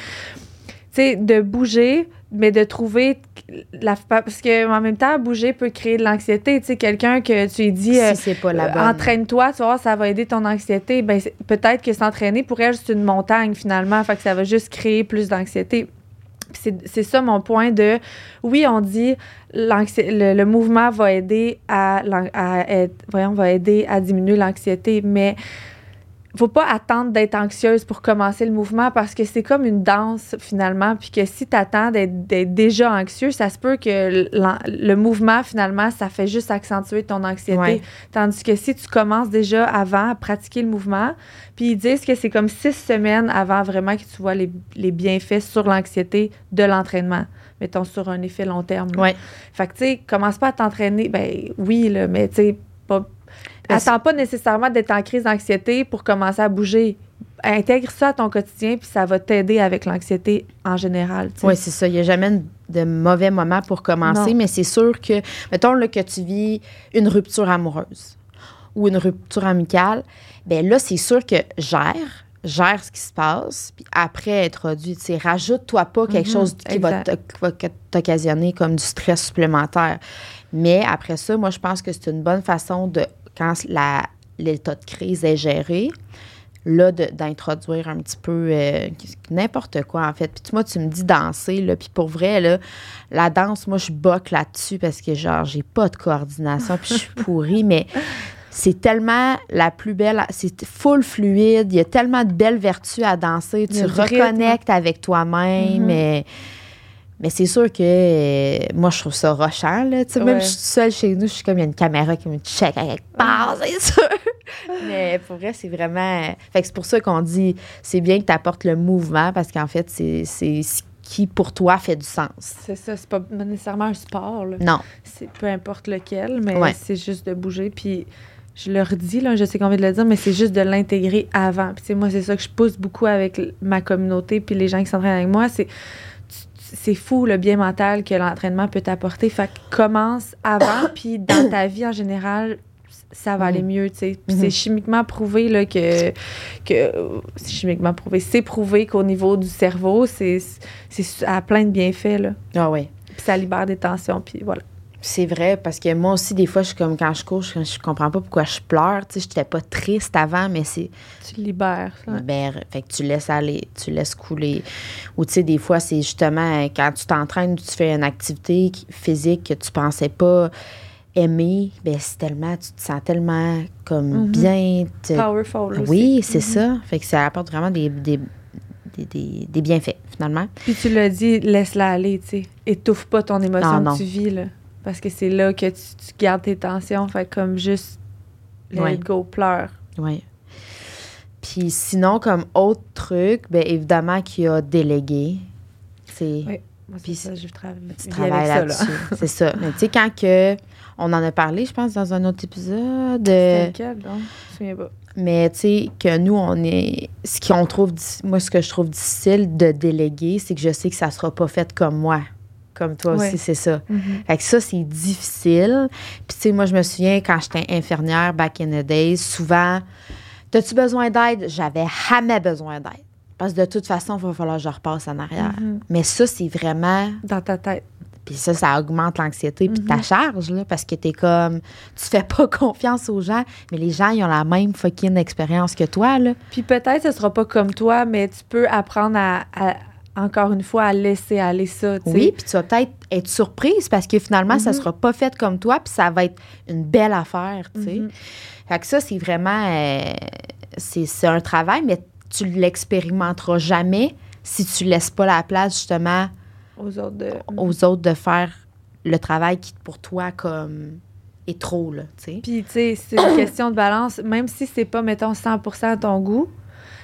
sais, de bouger, mais de trouver la parce que en même temps bouger peut créer de l'anxiété tu sais quelqu'un que tu lui dis
si c'est pas la
euh, entraîne-toi, tu voir, ça va aider ton anxiété. Ben, peut-être que s'entraîner, pour elle, c'est une montagne, finalement. Fait que ça va juste créer plus d'anxiété. C'est ça mon point de, oui, on dit le, le mouvement va aider à, à être- voyons, va aider à diminuer l'anxiété, mais faut pas attendre d'être anxieuse pour commencer le mouvement parce que c'est comme une danse finalement puis que si tu attends d'être déjà anxieux ça se peut que le mouvement finalement ça fait juste accentuer ton anxiété
Ouais.
tandis que si tu commences déjà avant à pratiquer le mouvement puis ils disent que c'est comme six semaines avant vraiment que tu vois les, les bienfaits sur l'anxiété de l'entraînement mettons sur un effet long terme là.
Ouais.
fait que tu sais commence pas à t'entraîner ben oui là mais tu sais pas Attends pas nécessairement d'être en crise d'anxiété pour commencer à bouger. Intègre ça à ton quotidien, puis ça va t'aider avec l'anxiété en général.
Oui, c'est ça. Il n'y a jamais de mauvais moment pour commencer,
Non.
mais c'est sûr que, mettons là, que tu vis une rupture amoureuse ou une rupture amicale, ben là, c'est sûr que gère, gère ce qui se passe, puis après introduit, tu sais, rajoute-toi pas quelque chose qui va
exact.
te- qui va t'occasionner comme du stress supplémentaire. Mais après ça, moi, je pense que c'est une bonne façon de, quand la- l'état de crise est géré, là, de- d'introduire un petit peu euh, n'importe quoi, en fait. Puis tu- moi, tu me dis danser, là, puis pour vrai, là, la danse, moi, je boque là-dessus parce que, genre, j'ai pas de coordination, puis je suis [LAUGHS] pourrie, mais c'est tellement la plus belle, c'est full fluide, il y a tellement de belles vertus à danser, tu
rythme.
reconnectes avec toi-même,
Mhm.
mais... Mais c'est sûr que euh, moi, je trouve ça rochant. Là. Même
Ouais.
je suis seule chez nous, je suis comme il y a une caméra qui me check à quelque part, [LAUGHS] c'est sûr. Mais pour vrai, c'est vraiment. Fait que c'est pour ça qu'on dit c'est bien que tu apportes le mouvement parce qu'en fait, c'est ce qui pour toi fait du sens.
C'est ça, c'est pas nécessairement un sport. là.
Non.
C'est peu importe lequel, mais
Ouais.
c'est juste de bouger. Puis je le redis, là, je sais qu'on vient de le dire, mais c'est juste de l'intégrer avant. Puis tu sais, moi, c'est ça que je pousse beaucoup avec ma communauté, puis les gens qui s'entraînent avec moi, c'est c'est fou le bien mental que l'entraînement peut t'apporter. Fait que commence avant, [COUGHS] puis dans ta vie en général, ça va aller mieux, tu sais. Puis
Mhm.
c'est chimiquement prouvé là, que, que c'est chimiquement prouvé, c'est prouvé qu'au niveau du cerveau, c'est a plein de bienfaits là.
Ah ouais.
Puis ça libère des tensions, puis voilà.
C'est vrai, parce que moi aussi, des fois, je suis comme quand je cours, je, je comprends pas pourquoi je pleure. Tu sais, j'étais pas triste avant, mais c'est.
Tu libères. ça.
Ben, fait que tu laisses aller, tu laisses couler. Ou tu sais, des fois, c'est justement euh, quand tu t'entraînes, tu fais une activité physique que tu pensais pas aimer, ben c'est tellement, tu te sens tellement comme
Mhm.
bien. te-
Powerful aussi.
oui, c'est
Mhm.
ça. Fait que ça apporte vraiment des, des, des, des- des bienfaits, finalement.
Puis tu l'as dit, laisse-la aller, tu sais. Étouffe pas ton émotion
non.
que tu vis, là. Parce que c'est là que tu, tu gardes tes tensions. Fait comme juste, let
Ouais.
go, pleure.
Oui. Puis sinon, comme autre truc, bien évidemment qu'il y a délégué. C'est
Oui. Moi, c'est
Puis
ça, je travaille
tu travailles
là.
là-dessus. [LAUGHS] C'est ça. Mais tu sais, quand que. On en a parlé, je pense, dans un autre épisode.
C'était
euh,
lequel, donc? Je me souviens pas.
Mais tu sais, que nous, on est. Ce qu'on trouve. Moi, ce que je trouve difficile de déléguer, c'est que je sais que ça sera pas fait comme moi. Comme toi
Ouais.
aussi, c'est ça.
Mhm.
Fait que ça, c'est difficile. Puis, tu sais, moi, je me souviens quand j'étais infirmière back in the days, souvent, T'as-tu besoin d'aide? J'avais jamais besoin d'aide. Parce que de toute façon, il va falloir que je repasse en arrière.
Mhm.
Mais ça, c'est vraiment.
Dans ta tête.
Puis ça, ça augmente l'anxiété puis
Mhm.
ta charge, là, parce que t'es comme. Tu fais pas [LAUGHS] confiance aux gens, mais les gens, ils ont la même fucking expérience que toi, là.
Puis peut-être ce sera pas comme toi, mais tu peux apprendre à, à- encore une fois, à laisser aller ça.
Oui, puis tu vas peut-être être surprise parce que finalement, ça
Mhm.
sera pas fait comme toi, puis ça va être une belle affaire, tu sais.
Mhm.
Fait que ça, c'est vraiment. euh, c'est c'est un travail, mais tu l'expérimenteras jamais si tu laisses pas la place, justement,
Aux autres de...
aux autres de faire le travail qui, pour toi, comme, est trop, là, tu sais.
Puis, tu sais, c'est une [COUGHS] question de balance. Même si c'est pas, mettons, 100 à ton goût,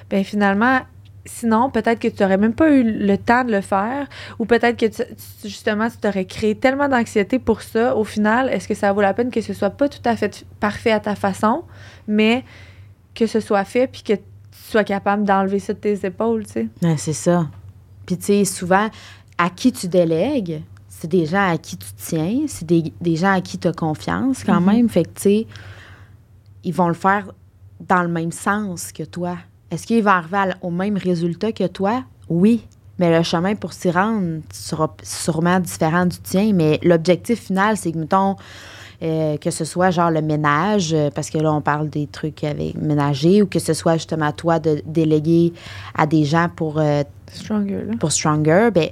ben finalement, sinon, peut-être que tu n'aurais même pas eu le temps de le faire ou peut-être que, tu- justement, tu t'aurais créé tellement d'anxiété pour ça. Au final, est-ce que ça vaut la peine que ce soit pas tout à fait parfait à ta façon, mais que ce soit fait puis que tu sois capable d'enlever ça de tes épaules, tu sais?
Ouais, c'est ça. Puis, tu sais, souvent, à qui tu délègues, c'est des gens à qui tu tiens, c'est des, des gens à qui tu as confiance quand
Mhm.
même. Fait que, tu sais, ils vont le faire dans le même sens que toi. Est-ce qu'ils vont arriver au même résultat que toi? Oui. Mais le chemin pour s'y rendre sera sûrement différent du tien. Mais l'objectif final, c'est que, mettons, euh, que ce soit genre le ménage, euh, parce que là, on parle des trucs avec ménager, ou que ce soit justement toi de déléguer à des gens pour, euh,
Stronger, là.
pour Stronger, ben,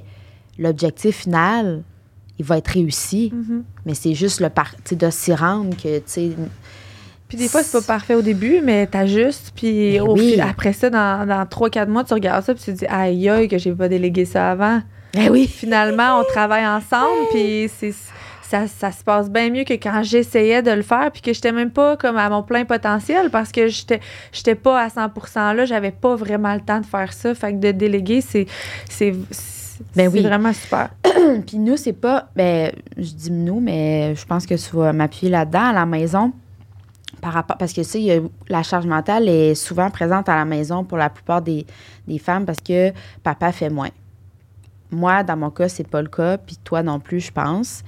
l'objectif final, il va être réussi.
Mhm.
Mais c'est juste le par- tu sais, de s'y rendre que, tu sais,
Puis des fois, c'est pas parfait au début, mais t'ajustes. Puis
Ben
au
oui.
fi- après ça, dans, dans 3-4 mois, tu regardes ça, puis tu te dis, aïe, aïe, que j'ai pas délégué ça avant.
ben oui,
Finalement, on travaille ensemble, puis c'est. Ça, ça se passe bien mieux que quand j'essayais de le faire, puis que j'étais même pas comme à mon plein potentiel parce que j'étais j'étais pas à 100 là, j'avais pas vraiment le temps de faire ça. Fait que de déléguer, c'est c'est c'est
Ben oui.
vraiment super. [CLEARS THROAT]
Puis nous, c'est pas. Ben, je dis nous, mais je pense que tu vas m'appuyer là-dedans à la maison. Par rapport, parce que tu sais, la charge mentale est souvent présente à la maison pour la plupart des, des femmes parce que papa fait moins. Moi, dans mon cas, c'est pas le cas, puis toi non plus, je pense.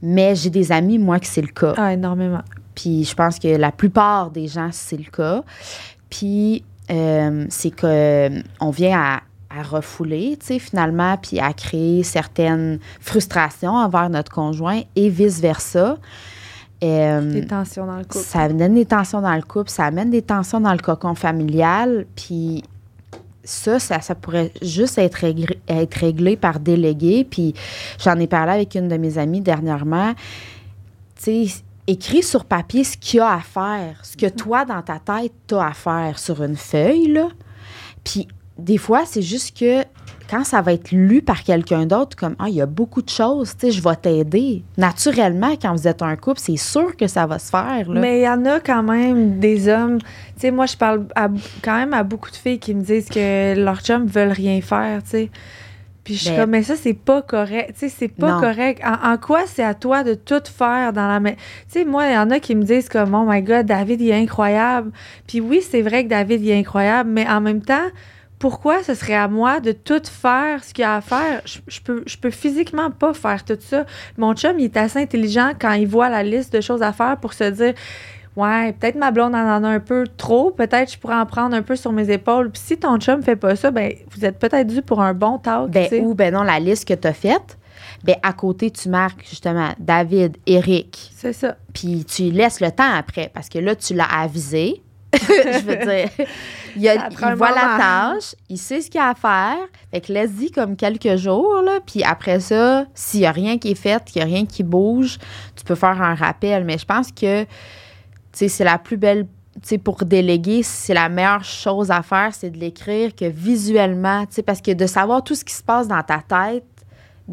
Mais j'ai des amis, moi, que c'est le cas.
Ah, énormément.
Puis je pense que la plupart des gens, c'est le cas. Puis euh, c'est que on vient à, à refouler, tu sais, finalement, puis à créer certaines frustrations envers notre conjoint et vice-versa. Euh,
Des tensions dans le couple.
ça amène des tensions dans le couple, ça amène des tensions dans le cocon familial, puis ça, ça, ça pourrait juste être réglé, être réglé par délégué. Puis j'en ai parlé avec une de mes amies dernièrement. Tu sais, écris sur papier ce qu'il y a à faire, ce que toi, dans ta tête, tu as à faire sur une feuille, là. Puis des fois, c'est juste que quand ça va être lu par quelqu'un d'autre, comme Ah, il y a beaucoup de choses, tu sais, je vais t'aider. Naturellement, quand vous êtes un couple, c'est sûr que ça va se faire. Là.
Mais il y en a quand même des hommes. Tu sais, moi, je parle à- quand même à beaucoup de filles qui me disent que leurs chums veulent rien faire, tu sais. Puis je suis
Ben-
comme, mais ça, c'est pas correct. Tu sais, c'est pas
Non.
correct. En, en quoi c'est à toi de tout faire dans la main? Tu sais, moi, il y en a qui me disent comme, oh my God, David, il est incroyable. Puis oui, c'est vrai que David, il est incroyable, mais en même temps, pourquoi ce serait à moi de tout faire ce qu'il y a à faire? Je, je peux, je peux physiquement pas faire tout ça. Mon chum, il est assez intelligent quand il voit la liste de choses à faire pour se dire Ouais, peut-être ma blonde en en a un peu trop, peut-être je pourrais en prendre un peu sur mes épaules. Puis si ton chum fait pas ça, ben vous êtes peut-être dû pour un bon talk.
Ben,
tu sais.
ou ben non, la liste que tu as faite, ben à côté, tu marques justement David, Eric,
C'est ça.
puis tu laisses le temps après, parce que là, tu l'as avisé. [LAUGHS] je veux dire, il, a- il voit la tâche, il sait ce qu'il a à faire. Fait que laisse-y comme quelques jours, là. Puis après ça, s'il n'y a rien qui est fait, qu'il n'y a rien qui bouge, tu peux faire un rappel. Mais je pense que, tu sais, c'est la plus belle tu sais, pour déléguer, c'est la meilleure chose à faire, c'est de l'écrire que visuellement, tu sais, parce que de savoir tout ce qui se passe dans ta tête,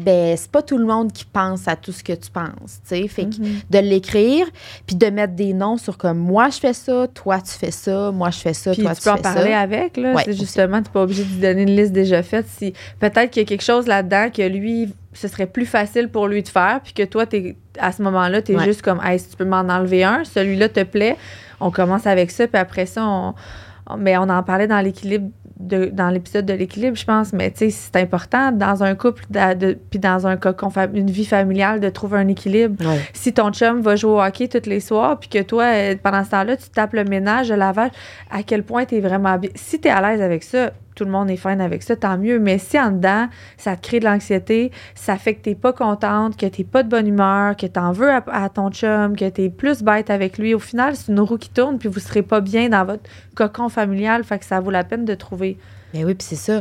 ben c'est pas tout le monde qui pense à tout ce que tu penses, tu sais. Fait que
Mhm.
de l'écrire, puis de mettre des noms sur comme moi je fais ça, toi tu fais ça, moi je fais ça,
Puis
toi
tu
tu,
peux en parler
ça.
avec, là.
Ouais,
justement, tu n'es pas obligé de lui donner une liste déjà faite. Si, peut-être qu'il y a quelque chose là-dedans que lui, ce serait plus facile pour lui de faire, puis que toi, t'es, à ce moment-là, tu es
Ouais.
juste comme, hey, si tu peux m'en enlever un, celui-là te plaît, on commence avec ça, puis après ça, on. on- Mais on en parlait dans l'équilibre, de, dans l'épisode de l'équilibre, je pense, mais tu sais, c'est important dans un couple, puis dans un cocon, une vie familiale, de trouver un équilibre
Ouais.
si ton chum va jouer au hockey tous les soirs, puis que toi, euh, pendant ce temps-là, tu tapes le ménage, le lavage, à quel point tu es vraiment bien. Si tu es à l'aise avec ça, tout le monde est fine avec ça, tant mieux. Mais si en dedans, ça te crée de l'anxiété, ça fait que tu pas contente, que tu pas de bonne humeur, que tu en veux à, à ton chum, que tu es plus bête avec lui, au final, c'est une roue qui tourne, puis vous serez pas bien dans votre cocon familial. Fait que ça vaut la peine de trouver.
Ben oui, puis c'est ça.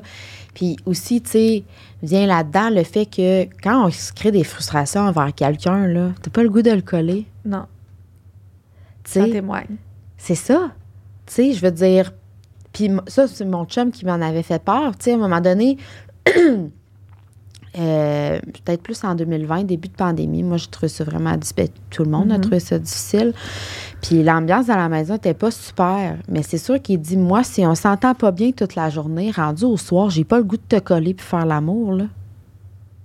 Puis aussi, tu sais, vient là-dedans le fait que quand on se crée des frustrations envers quelqu'un, là, t'as pas le goût de le coller.
Non,
Tu
témoigne.
c'est ça. Tu sais, je veux dire. Puis ça, c'est mon chum qui m'en avait fait peur. Tu sais, à un moment donné, [CLEARS THROAT] euh, peut-être plus en 2020, début de pandémie, moi, j'ai trouvé ça vraiment difficile. Tout le monde a
Mhm.
trouvé ça difficile. Puis l'ambiance dans la maison n'était pas super. Mais c'est sûr qu'il dit, moi, si on s'entend pas bien toute la journée, rendu au soir, j'ai pas le goût de te coller puis faire l'amour, là.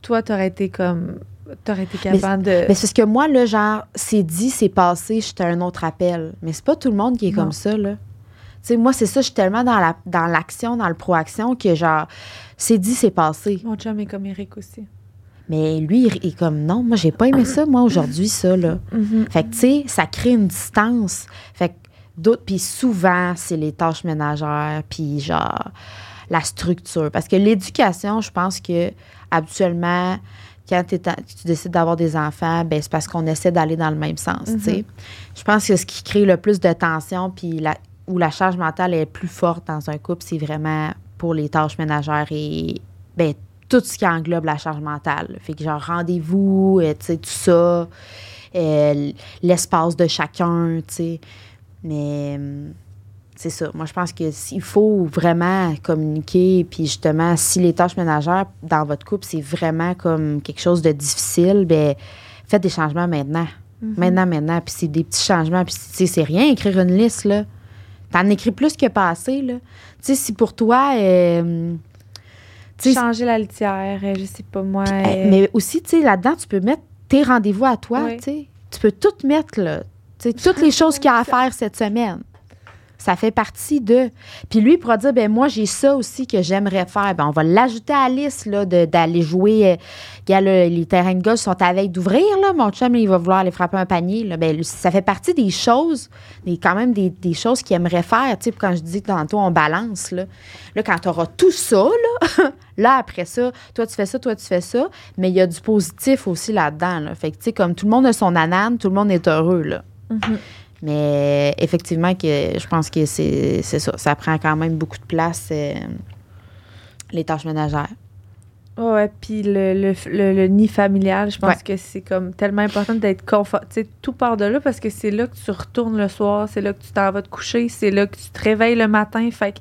Toi, t'aurais été comme. T'aurais été capable de.
Mais c'est parce que moi, là, genre, c'est dit, c'est passé, j'étais un autre appel. Mais c'est pas tout le monde qui est
Non.
comme ça, là. Sais, moi, c'est ça, je suis tellement dans la dans l'action, dans le proaction que, genre, c'est dit, c'est passé.
Mon chum est comme Eric aussi.
Mais lui, il est comme, non, moi, j'ai pas aimé ça, moi, aujourd'hui, ça, là.
Mhm.
Fait que, tu sais, ça crée une distance. Fait que d'autres, puis souvent, c'est les tâches ménagères, puis genre, la structure. Parce que l'éducation, je pense que, habituellement, quand t'es tu décides d'avoir des enfants, ben c'est parce qu'on essaie d'aller dans le même sens, tu sais. Je pense que ce qui crée le plus de tension, puis la, où la charge mentale est plus forte dans un couple, c'est vraiment pour les tâches ménagères et, ben, tout ce qui englobe la charge mentale. Fait que genre rendez-vous, euh, tu sais, tout ça, euh, l'espace de chacun, tu sais. Mais hum, c'est ça. Moi, je pense que s'il faut vraiment communiquer, puis justement, si les tâches ménagères dans votre couple, c'est vraiment comme quelque chose de difficile, ben faites des changements maintenant. Maintenant, maintenant. Puis c'est des petits changements. Puis, tu sais, c'est rien, écrire une liste, là. T'en écris plus que pas assez, là. Tu sais, si pour toi... euh,
Changer la litière, euh, je sais pas moi. euh,
Mais aussi, tu sais, là-dedans, tu peux mettre tes rendez-vous à toi,
Oui.
tu sais. Tu peux tout mettre, là. Tu sais, toutes les [LAUGHS] choses qu'il y a à faire cette semaine. Ça fait partie de. Puis lui, il pourra dire, ben moi, j'ai ça aussi que j'aimerais faire. Ben, on va l'ajouter à la liste, là, d'aller jouer. euh, là, les terrains de golf sont à veille d'ouvrir, là. Mon chum, il va vouloir aller frapper un panier, là. Ben, ça fait partie des choses, des, quand même des, choses qu'il aimerait faire, tu sais. Quand je dis tantôt, on balance, là. Là, quand tu auras tout ça, là, [LAUGHS] là, après ça, toi, tu fais ça, toi, tu fais ça. Mais il y a du positif aussi là-dedans, là. Fait que, tu sais, comme tout le monde a son anane, tout le monde est heureux, là.
Mhm.
Mais effectivement, que je pense que c'est ça. Ça prend quand même beaucoup de place, euh, les tâches ménagères.
Ouais, puis le, le, le- le nid familial, je pense
Ouais.
que c'est comme tellement important d'être confort. Tu sais, tout part de là parce que c'est là que tu retournes le soir, c'est là que tu t'en vas te coucher, c'est là que tu te réveilles le matin. Fait que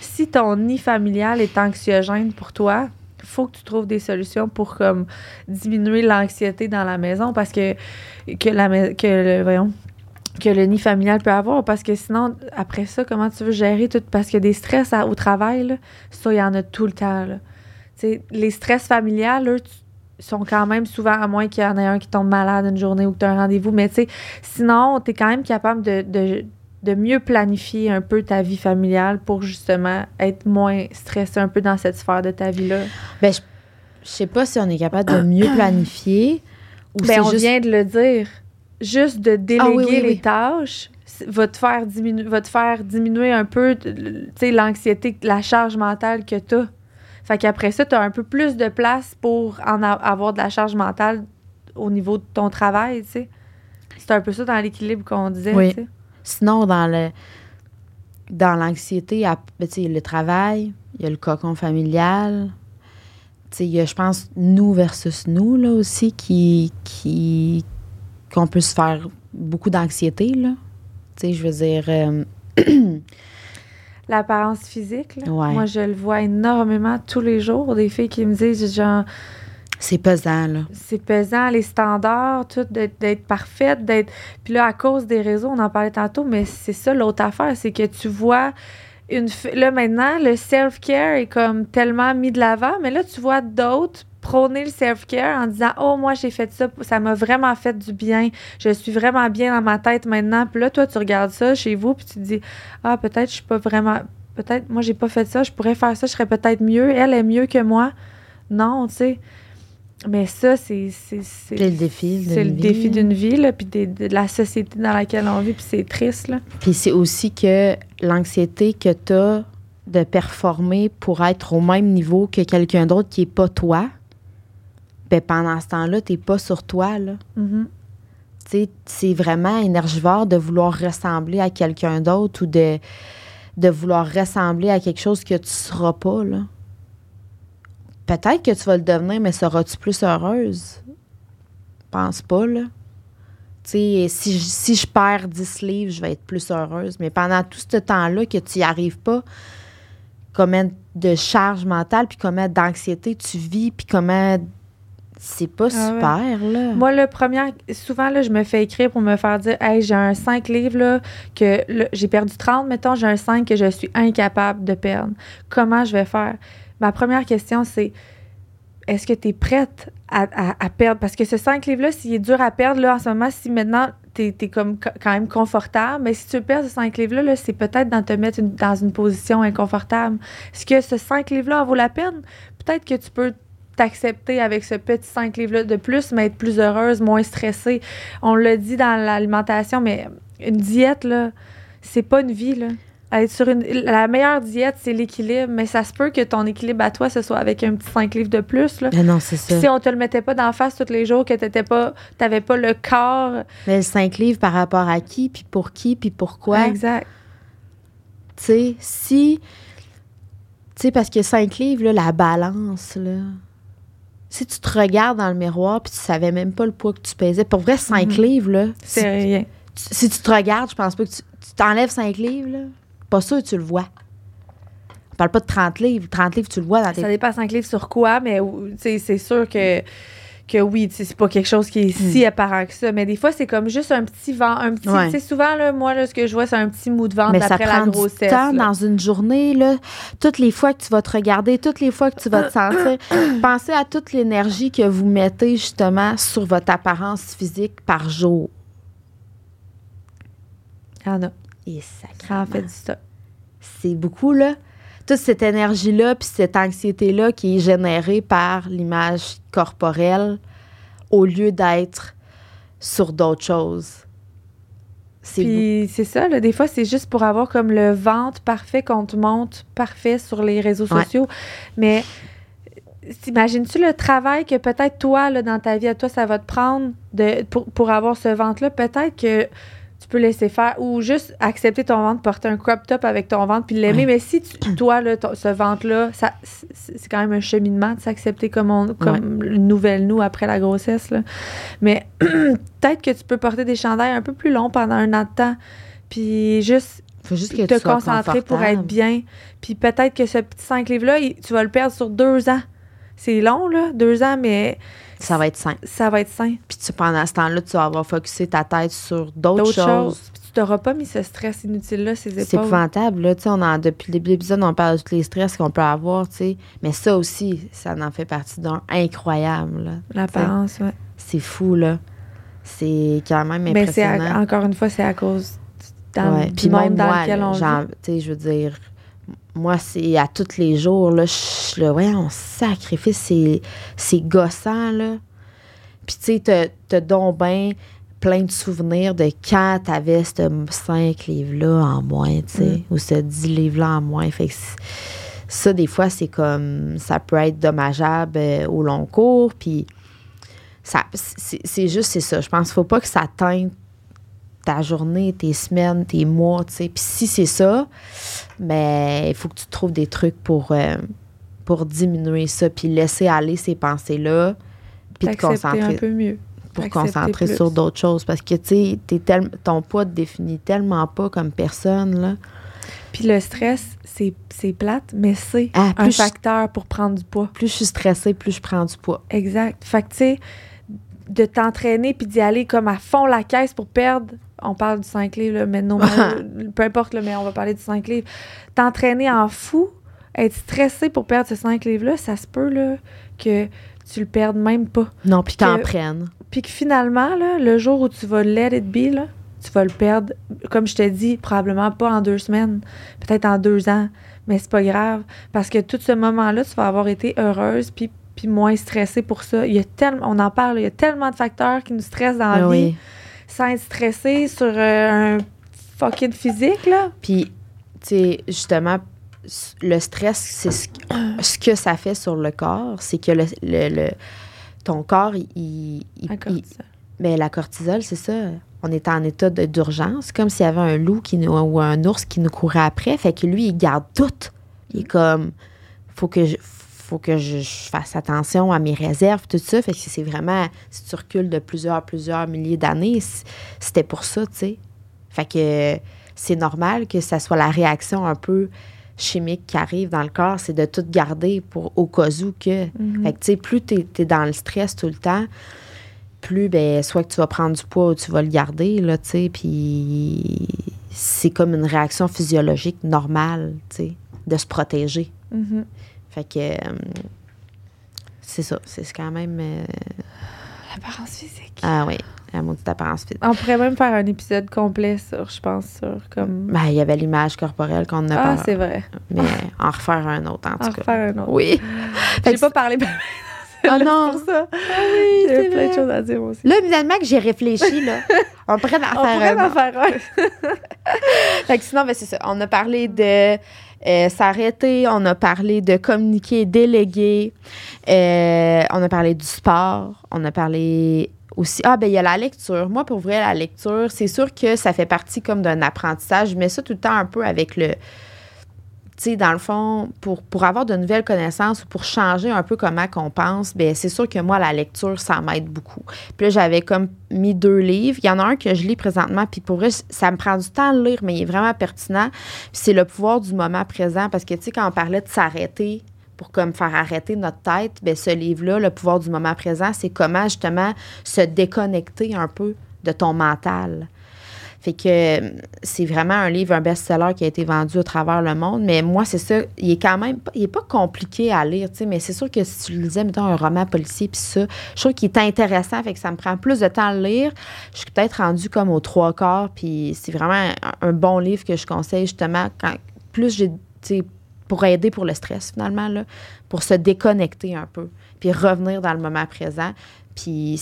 si ton nid familial est anxiogène pour toi, faut que tu trouves des solutions pour comme diminuer l'anxiété dans la maison parce que que la que le, voyons que le nid familial peut avoir parce que sinon après ça comment tu veux gérer tout? Parce qu'il y a des stress à- au travail là, ça il y en a tout le temps là. Les stress familiales, eux, sont quand même souvent, à moins qu'il y en ait un qui tombe malade une journée ou que tu as un rendez-vous. Mais tu sais, sinon, tu es quand même capable de, de, de mieux planifier un peu ta vie familiale pour justement être moins stressé un peu dans cette sphère de ta vie-là.
Ben, je, je sais pas si on est capable de mieux planifier ou
Ben, on
juste...
vient de le dire. Juste de déléguer
Ah oui, oui,
les
oui.
tâches va te faire diminuer, va te faire diminuer un peu l'anxiété, la charge mentale que tu as. Fait qu'après ça, tu as un peu plus de place pour en a- avoir de la charge mentale au niveau de ton travail, tu sais. C'est un peu ça dans l'équilibre qu'on disait,
Oui.
tu sais.
Sinon, dans le dans l'anxiété, ben, tu sais, le travail, il y a le cocon familial. Tu sais, il y a, je pense, nous versus nous, là, aussi, qui, qui, qu'on peut se faire beaucoup d'anxiété, là. Tu sais, je veux dire, euh, [CLEARS THROAT]
l'apparence physique. là.
Ouais.
Moi, je le vois énormément tous les jours. Des filles qui me disent, genre,
C'est pesant, là.
c'est pesant, les standards, tout, d'être parfaite, d'être. Puis là, à cause des réseaux, on en parlait tantôt, mais c'est ça l'autre affaire, c'est que tu vois une. Là, maintenant, le self-care est comme tellement mis de l'avant, mais là, tu vois d'autres prôner le self-care en disant Oh, moi, j'ai fait ça, ça m'a vraiment fait du bien, je suis vraiment bien dans ma tête maintenant. Puis là, toi, tu regardes ça chez vous, puis tu te dis Ah, peut-être, je suis pas vraiment. Peut-être, moi, j'ai pas fait ça, je pourrais faire ça, je serais peut-être mieux. Elle est mieux que moi. Non, tu sais. Mais ça, c'est. c'est-
le défi
c'est le
d'une
défi
vie.
d'une vie, là, puis des- de la société dans laquelle on vit, puis c'est triste, là.
Puis c'est aussi que l'anxiété que tu as de performer pour être au même niveau que quelqu'un d'autre qui est pas toi, ben pendant ce temps-là, tu pas sur toi. Là. Sais, c'est vraiment énergivore de vouloir ressembler à quelqu'un d'autre ou de, de vouloir ressembler à quelque chose que tu seras pas. Là. Peut-être que tu vas le devenir, mais seras-tu plus heureuse? Pense pas, là. Si, je- si je perds 10 livres, je vais être plus heureuse. Mais pendant tout ce temps-là que tu n'y arrives pas, combien de charge mentale, puis combien d'anxiété tu vis, puis comment... C'est pas
Ah ouais.
super, là.
Moi, le premier, souvent, là, je me fais écrire pour me faire dire Hey, j'ai un 5 livres, là, que j'ai perdu 30, mettons, j'ai un 5 que je suis incapable de perdre. Comment je vais faire? Ma première question, c'est Est-ce que tu es prête à, à- à perdre? Parce que ce 5 livres-là, s'il est dur à perdre, là, en ce moment, si maintenant tu es, comme co- quand même confortable, mais si tu perds ce 5 livres-là, là, c'est peut-être dans te mettre une- dans une position inconfortable. Est-ce que ce 5 livres-là en vaut la peine? Peut-être que tu peux t'accepter avec ce petit 5 livres-là de plus, mais être plus heureuse, moins stressée. On l'a dit dans l'alimentation, mais une diète, là, c'est pas une vie, là. Être sur une, la meilleure diète, c'est l'équilibre, mais ça se peut que ton équilibre à toi, ce soit avec un petit 5 livres de plus, là.
Mais non, c'est ça.
Si on te le mettait pas d'en face tous les jours, que t'étais pas, t'avais pas le corps.
Mais le 5 livres par rapport à qui, puis pour qui, puis pourquoi?
Exact.
Tu sais, si. Tu sais, parce que 5 livres, là, la balance, là. Si tu te regardes dans le miroir puis tu savais même pas le poids que tu pesais, pour vrai, 5
Mhm.
livres, là. Si,
C'est rien.
tu- si tu te regardes, je pense pas que tu, tu t'enlèves 5 livres, là. Pas sûr que tu le vois. On parle pas de 30 livres. 30 livres, tu le vois dans tes.
Ça dépend 5 livres sur quoi, mais c'est sûr que, que oui, c'est pas quelque chose qui est si apparent que ça. Mais des fois, c'est comme juste un petit vent, un petit.
Ouais.
Tu sais, souvent, là, moi, là, ce que je vois, c'est un petit mou de ventre
Mais ça
après la
prend du
grossesse.
temps
là.
dans une journée, là. Toutes les fois que tu vas te regarder, toutes les fois que tu vas te sentir, [COUGHS] pensez à toute l'énergie que vous mettez justement sur votre apparence physique par jour.
Il y en a.
Et
Ça en fait du stock.
C'est beaucoup, là. Toute cette énergie-là, puis cette anxiété-là qui est générée par l'image corporelle au lieu d'être sur d'autres choses.
Puis c'est ça, là, des fois, c'est juste pour avoir comme le ventre parfait qu'on te montre parfait sur les réseaux
Ouais.
sociaux. Mais t'imagines-tu le travail que peut-être toi, là, dans ta vie, à toi, ça va te prendre de, pour, pour avoir ce ventre-là? Peut-être que tu peux laisser faire ou juste accepter ton ventre, porter un crop top avec ton ventre puis l'aimer.
Ouais.
Mais si tu- toi, là, ton- ce ventre-là, ça, c'est quand même un cheminement de s'accepter comme, on, comme une nouvelle nous après la grossesse. Là. Mais [CLEARS THROAT] peut-être que tu peux porter des chandails un peu plus longs pendant un an de temps. Puis juste
Faut juste que
te
tu
concentrer pour être bien. Puis peut-être que ce petit 5 livres-là, tu vas le perdre sur deux ans. C'est long, là, deux ans, mais
Ça va être sain.
ça va être sain.
Puis tu, pendant ce temps-là, tu vas avoir focusé ta tête sur d'autres choses.
choses. Puis tu t'auras pas mis ce stress inutile-là, ces
C'est
épaules.
épouvantable, là. On en, depuis le début de l'épisode, on parle de tous les stress qu'on peut avoir, tu sais. Mais ça aussi, ça en fait partie d'un incroyable.
L'apparence, ouais.
C'est fou, là. C'est quand même
Mais c'est à-
impressionnant.
encore une fois, c'est à cause du, dans,
Ouais.
du
Puis
monde
même
dans
moi,
lequel on
genre,
vit.
je veux dire, moi, c'est à tous les jours, là, je ouais, on sacrifice, c'est, gossant, là. Puis, tu sais, t'as, donc ben plein de souvenirs de quand t'avais ce 5 livres-là en moins, tu sais,
Mm.
ou ce 10 livres-là en moins. Fait que ça, des fois, c'est comme, ça peut être dommageable euh, au long cours, puis ça, c'est, c'est juste, c'est ça. Je pense qu'il faut pas que ça teinte ta journée, tes semaines, tes mois, tu sais. Puis si c'est ça, mais il faut que tu trouves des trucs pour, euh, pour diminuer ça, puis laisser aller ces pensées-là, puis te
T'accepter un
concentrer,
peu mieux.
pour concentrer
plus.
sur d'autres choses. Parce que, tu sais, ton poids te définit tellement pas comme personne, là.
Puis le stress, c'est plate, mais c'est
Ah,
un facteur pour prendre du poids.
Plus je suis stressée, plus je prends du poids.
Exact. Fait que, tu sais, de t'entraîner puis d'y aller comme à fond la caisse pour perdre. On parle du 5 livres, là, mais non, [LAUGHS] peu importe, là, mais on va parler du 5 livres. T'entraîner en fou, être stressé pour perdre ce 5 livres-là, ça se peut là, que tu le perdes même pas.
Non, puis t'en prennes.
Puis que finalement, là, le jour où tu vas let it be, là, tu vas le perdre, comme je te dis, probablement pas en deux semaines, peut-être en deux ans, mais c'est pas grave. Parce que tout ce moment-là, tu vas avoir été heureuse puis, puis moins stressée pour ça. Il y a tellement, on en parle, il y a tellement de facteurs qui nous stressent dans la
Ah
vie
oui.
Sans être stressé sur euh, un fucking physique, là.
Puis, tu sais, justement, le stress, c'est ce, que- ce que ça fait sur le corps, c'est que le, le- le- ton corps, il, il- il-
cortisol.
ben, la cortisol, c'est ça. On est en état d'urgence, comme s'il y avait un loup qui nous, ou un ours qui nous courait après. Fait que lui, il garde tout. Il est comme, faut que je, faut que je, je fasse attention à mes réserves, tout ça. Fait que c'est vraiment, si tu recules de plusieurs, plusieurs milliers d'années, c'était pour ça, tu sais. Fait que c'est normal que ça soit la réaction un peu chimique qui arrive dans le corps, c'est de tout garder pour au cas où que.
Mhm.
Fait que, tu sais, plus tu es, dans le stress tout le temps, plus, ben, soit que tu vas prendre du poids ou tu vas le garder, là, tu sais, puis c'est comme une réaction physiologique normale, tu sais, de se protéger.
Mhm.
Fait que euh, c'est ça, c'est quand même... euh,
L'apparence physique.
ah oui, la maudite apparence physique.
On pourrait même faire un épisode complet sur, je pense, sur comme.
Ben, il y avait l'image corporelle qu'on a
Ah, c'est vrai.
mais en refaire un autre, en
On
tout cas.
faire un autre.
Oui.
J'ai pas parlé.
Ah non.
pour ça.
oui, c'est
avait plein de choses à dire aussi.
Là, évidemment que j'ai réfléchi, là. [LAUGHS] On pourrait en
On
faire
pourrait
un
en
autre.
faire un. [LAUGHS]
Fait que sinon, ben, c'est ça. On a parlé de euh, s'arrêter, on a parlé de communiquer, déléguer, euh, on a parlé du sport, on a parlé aussi. Ah, ben il y a la lecture. Moi, pour vrai, la lecture, c'est sûr que ça fait partie comme d'un apprentissage. Je mets ça tout le temps un peu avec le. Sais, dans le fond, pour, pour avoir de nouvelles connaissances ou pour changer un peu comment qu'on pense, ben c'est sûr que moi, la lecture, ça m'aide beaucoup. Puis là, j'avais comme mis deux livres. Il y en a un que je lis présentement, puis pour vrai, ça me prend du temps de lire, mais il est vraiment pertinent. Puis c'est le pouvoir du moment présent, parce que, tu sais, quand on parlait de s'arrêter pour comme faire arrêter notre tête, ben ce livre-là, le pouvoir du moment présent, c'est comment justement se déconnecter un peu de ton mental. Fait que euh, c'est vraiment un livre, un best-seller qui a été vendu au travers le monde. Mais moi, c'est ça, il est quand même, pas- il est pas compliqué à lire, tu sais, mais c'est sûr que si tu lisais, mettons, un roman policier, puis ça, je trouve qu'il est intéressant, fait que ça me prend plus de temps à le lire. Je suis peut-être rendue comme aux trois quarts, puis c'est vraiment un, un bon livre que je conseille, justement, quand plus j'ai, tu sais, pour aider pour le stress, finalement, là, pour se déconnecter un peu, puis revenir dans le moment présent, puis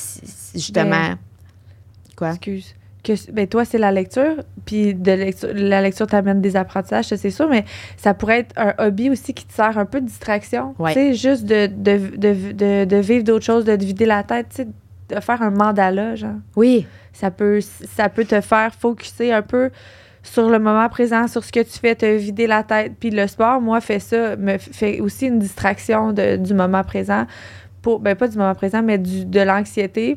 justement...
Ben,
Quoi?
Excuse. Que, ben toi, c'est la lecture, puis de lecture, la lecture t'amène des apprentissages, ça, c'est sûr, mais ça pourrait être un hobby aussi qui te sert un peu de distraction.
Ouais.
Tu sais, juste de, de, de, de, de vivre d'autres choses, de te vider la tête, tu sais, de faire un mandala, genre.
Oui,
Ça peut, ça peut te faire focuser un peu sur le moment présent, sur ce que tu fais, te vider la tête. Puis le sport, moi, fait ça, me fait aussi une distraction de- du moment présent. Pour, ben, pas du moment présent, mais du, de l'anxiété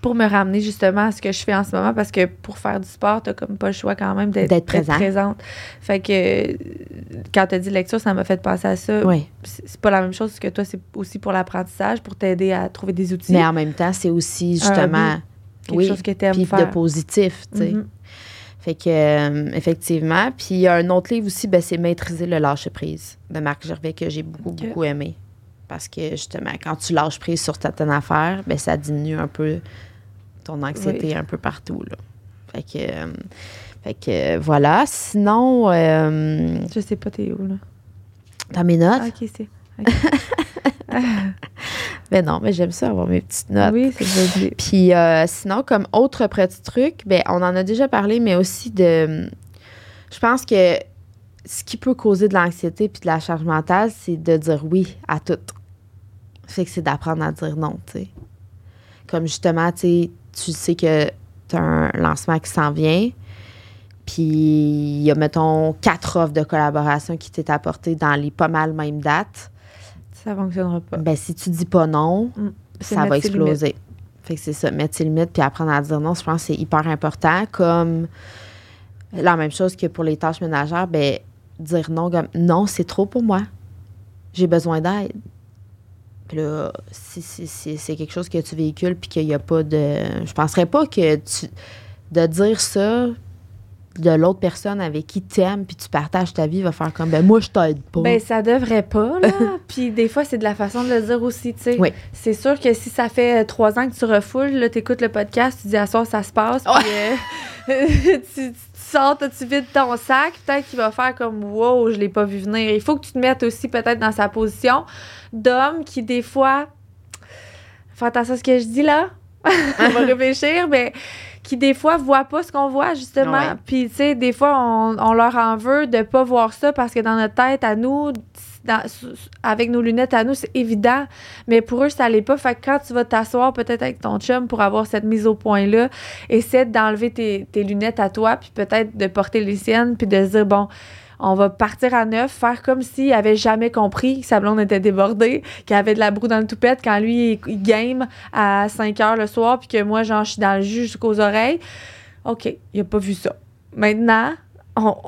pour me ramener justement à ce que je fais en ce moment parce que pour faire du sport, t'as comme pas le choix quand même d'être
présent.
présente. Fait que quand t'as dit lecture, ça m'a fait penser à ça.
oui.
C'est pas la même chose que toi, c'est aussi pour l'apprentissage, pour t'aider à trouver des outils.
Mais en même temps, c'est aussi justement
quelque
oui,
chose que t'aimes faire.
de positif, tu sais.
Mhm.
Fait que, euh, effectivement. Puis il y a un autre livre aussi, ben, c'est Maîtriser le lâcher-prise de Marc Gervais que j'ai beaucoup, beaucoup aimé. Parce que, justement, quand tu lâches prise sur certaines affaires, ben, ça diminue un peu ton anxiété un peu partout, là. Fait que, euh, fait que euh, voilà. Sinon, euh,
Je sais pas, t'es où, là?
dans mes notes,
Ah, ok, c'est. ok. [LAUGHS]
ben non, mais j'aime ça avoir mes petites notes.
oui, c'est joli.
Puis euh, sinon, comme autre petit truc, ben, on en a déjà parlé, mais aussi de. Je pense que ce qui peut causer de l'anxiété puis de la charge mentale, c'est de dire oui à tout. Fait que c'est d'apprendre à dire non, tu sais. Comme justement, tu sais, tu sais que tu as un lancement qui s'en vient, puis il y a, mettons, quatre offres de collaboration qui t'est apportées dans les pas mal mêmes dates.
Ça fonctionnera pas.
Ben, si tu dis pas non,
C'est
ça va
mettre ses
La même chose que pour les tâches ménagères, ben dire non comme non, c'est trop pour moi. J'ai besoin d'aide. Puis là, si, si- si c'est quelque chose que tu véhicules puis qu'il n'y a pas de. Je penserais pas que tu. De dire ça de l'autre personne avec qui t'aimes puis tu partages ta vie va faire comme ben moi je t'aide pas.
Ben, ça devrait pas, là. [LAUGHS] Puis des fois, c'est de la façon de le dire aussi, tu sais.
Oui.
C'est sûr que si ça fait euh, trois ans que tu refoules, là, t'écoutes le podcast, tu dis à soir, ça se passe, puis euh, [LAUGHS] tu, tu sors, tu vides ton sac, peut-être qu'il va faire comme wow, je l'ai pas vu venir. Il faut que tu te mettes aussi peut-être dans sa position d'homme qui, des fois, fais attention à ce que je dis là, [LAUGHS] on va [LAUGHS] réfléchir, mais qui des fois voient pas ce qu'on voit justement.
Ouais.
Puis tu sais, des fois on, on leur en veut de pas voir ça parce que dans notre tête à nous, avec nos lunettes à nous, c'est évident, mais pour eux ça l'est pas. Fait que quand tu vas t'asseoir peut-être avec ton chum pour avoir cette mise au point là, essaie d'enlever tes, tes lunettes à toi, puis peut-être de porter les siennes, puis de dire bon. On va partir à neuf, faire comme s'il avait jamais compris que sa blonde était débordée, qu'il avait de la broue dans le toupette quand lui, il, game à 5 heures le soir, puis que moi, genre, je suis dans le jus jusqu'aux oreilles. OK, il a pas vu ça. Maintenant,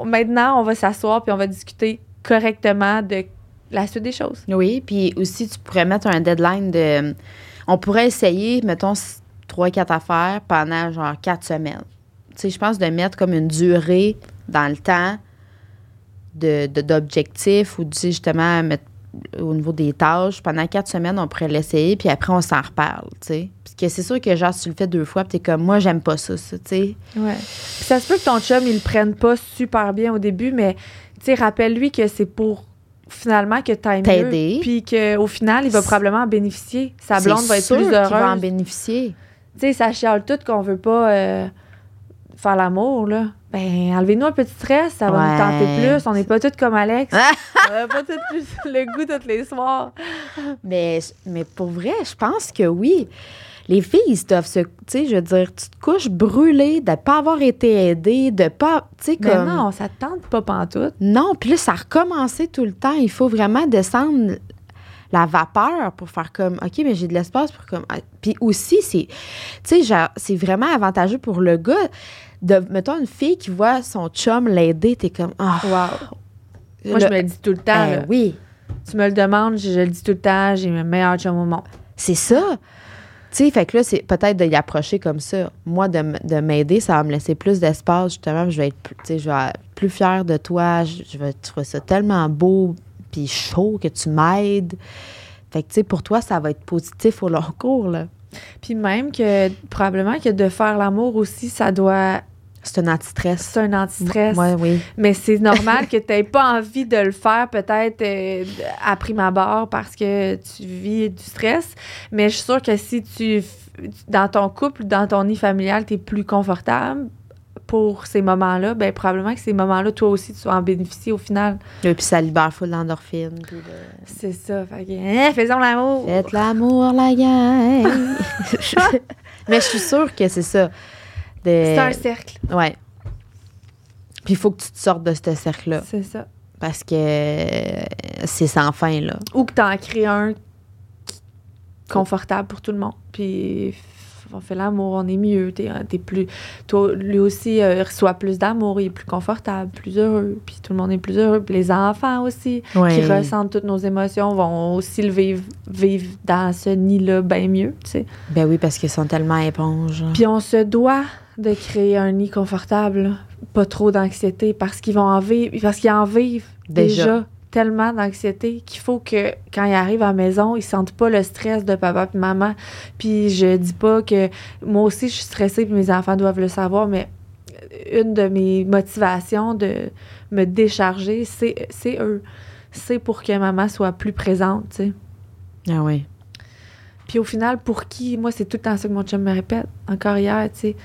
maintenant, on va s'asseoir, puis on va discuter correctement de la suite des choses.
Oui, puis aussi, tu pourrais mettre un deadline de. On pourrait essayer, mettons, trois, quatre affaires pendant genre quatre semaines. Tu sais, je pense de mettre comme une durée dans le temps de, de- d'objectifs ou, tu sais, justement, mettre au niveau des tâches. Pendant quatre semaines, on pourrait l'essayer, puis après, on s'en reparle, tu sais. Parce que c'est sûr que, genre, si tu le fais deux fois, puis t'es comme, moi, j'aime pas ça, ça, tu sais.
Ouais. Puis ça se peut que ton chum, il le prenne pas super bien au début, mais tu sais, rappelle-lui que c'est pour finalement que t'ailles mieux. Puis qu'au final, il va probablement en bénéficier. Sa blonde va être
sûr
plus
qu'il va en
heureuse.
bénéficier.
Tu sais, ça chiale tout qu'on veut pas euh, faire l'amour, là. Ben, enlevez-nous un petit stress, ça va nous tenter plus. On n'est pas toutes comme Alex. [LAUGHS] On n'a pas toutes plus le goût tous les soirs.
Mais, mais pour vrai, je pense que oui. Les filles, ils doivent se. Tu sais, je veux dire, tu te couches brûlée de ne pas avoir été aidée, de pas. Tu sais, comme.
non, ça te tente pas pantoute.
Non, puis là, ça a recommencé tout le temps. Il faut vraiment descendre la vapeur pour faire comme, OK, mais j'ai de l'espace pour comme. ah, Puis aussi, c'est. Tu sais, c'est vraiment avantageux pour le gars. De, mettons, une fille qui voit son chum l'aider, t'es comme, ah,
Wow. Moi,
le-
je me le dis tout le temps.
Eh
là.
oui,
Tu me le demandes, je, je le dis tout le temps. J'ai le meilleur chum au monde.
c'est ça. Tu sais, fait que là, c'est peut-être de y approcher comme ça. Moi, de, de m'aider, ça va me laisser plus d'espace, justement. Je vais être plus, plus fière de toi. Je, je vais trouver ça tellement beau puis chaud que tu m'aides. Fait que, tu sais, pour toi, ça va être positif au long [LAUGHS] cours, là.
Puis même que probablement que de faire l'amour aussi, ça doit.
C'est un anti-stress.
C'est un anti-stress.
Ouais, oui.
Mais c'est normal que tu n'aies pas envie de le faire peut-être euh, à prime abord parce que tu vis du stress. Mais je suis sûre que si tu, dans ton couple, dans ton nid familial, tu es plus confortable pour ces moments-là, ben probablement que ces moments-là, toi aussi, tu vas en bénéficier au final.
Et puis ça libère full d'endorphine. de-
C'est ça. Fait que, hein, faisons l'amour.
Faites l'amour, la gang. [LAUGHS] Mais je suis sûre que c'est ça.
C'est un cercle.
Ouais. Puis il faut que tu te sortes de ce cercle-là.
C'est ça.
Parce que euh, c'est sans fin, là.
Ou que tu en crées un confortable pour tout le monde. Puis on fait l'amour, on est mieux. T'es, t'es plus. Toi, lui aussi euh, reçoit plus d'amour, il est plus confortable, plus heureux. Puis tout le monde est plus heureux. Puis les enfants aussi, qui ressentent toutes nos émotions, vont aussi le vivre, vivre dans ce nid-là bien mieux, tu sais.
Ben oui, parce qu'ils sont tellement éponges.
Puis on se doit de créer un nid confortable, pas trop d'anxiété, parce qu'ils vont en vivre, parce qu'ils en vivent
Déjà.
déjà, tellement d'anxiété qu'il faut que quand ils arrivent à la maison, ils sentent pas le stress de papa et maman. Puis je dis pas que moi aussi je suis stressée puis mes enfants doivent le savoir, mais une de mes motivations de me décharger, c'est c'est eux. C'est pour que maman soit plus présente, tu sais.
Ah oui.
Puis au final, pour qui? Moi, c'est tout le temps ça que mon chum me répète. Encore hier, tu sais.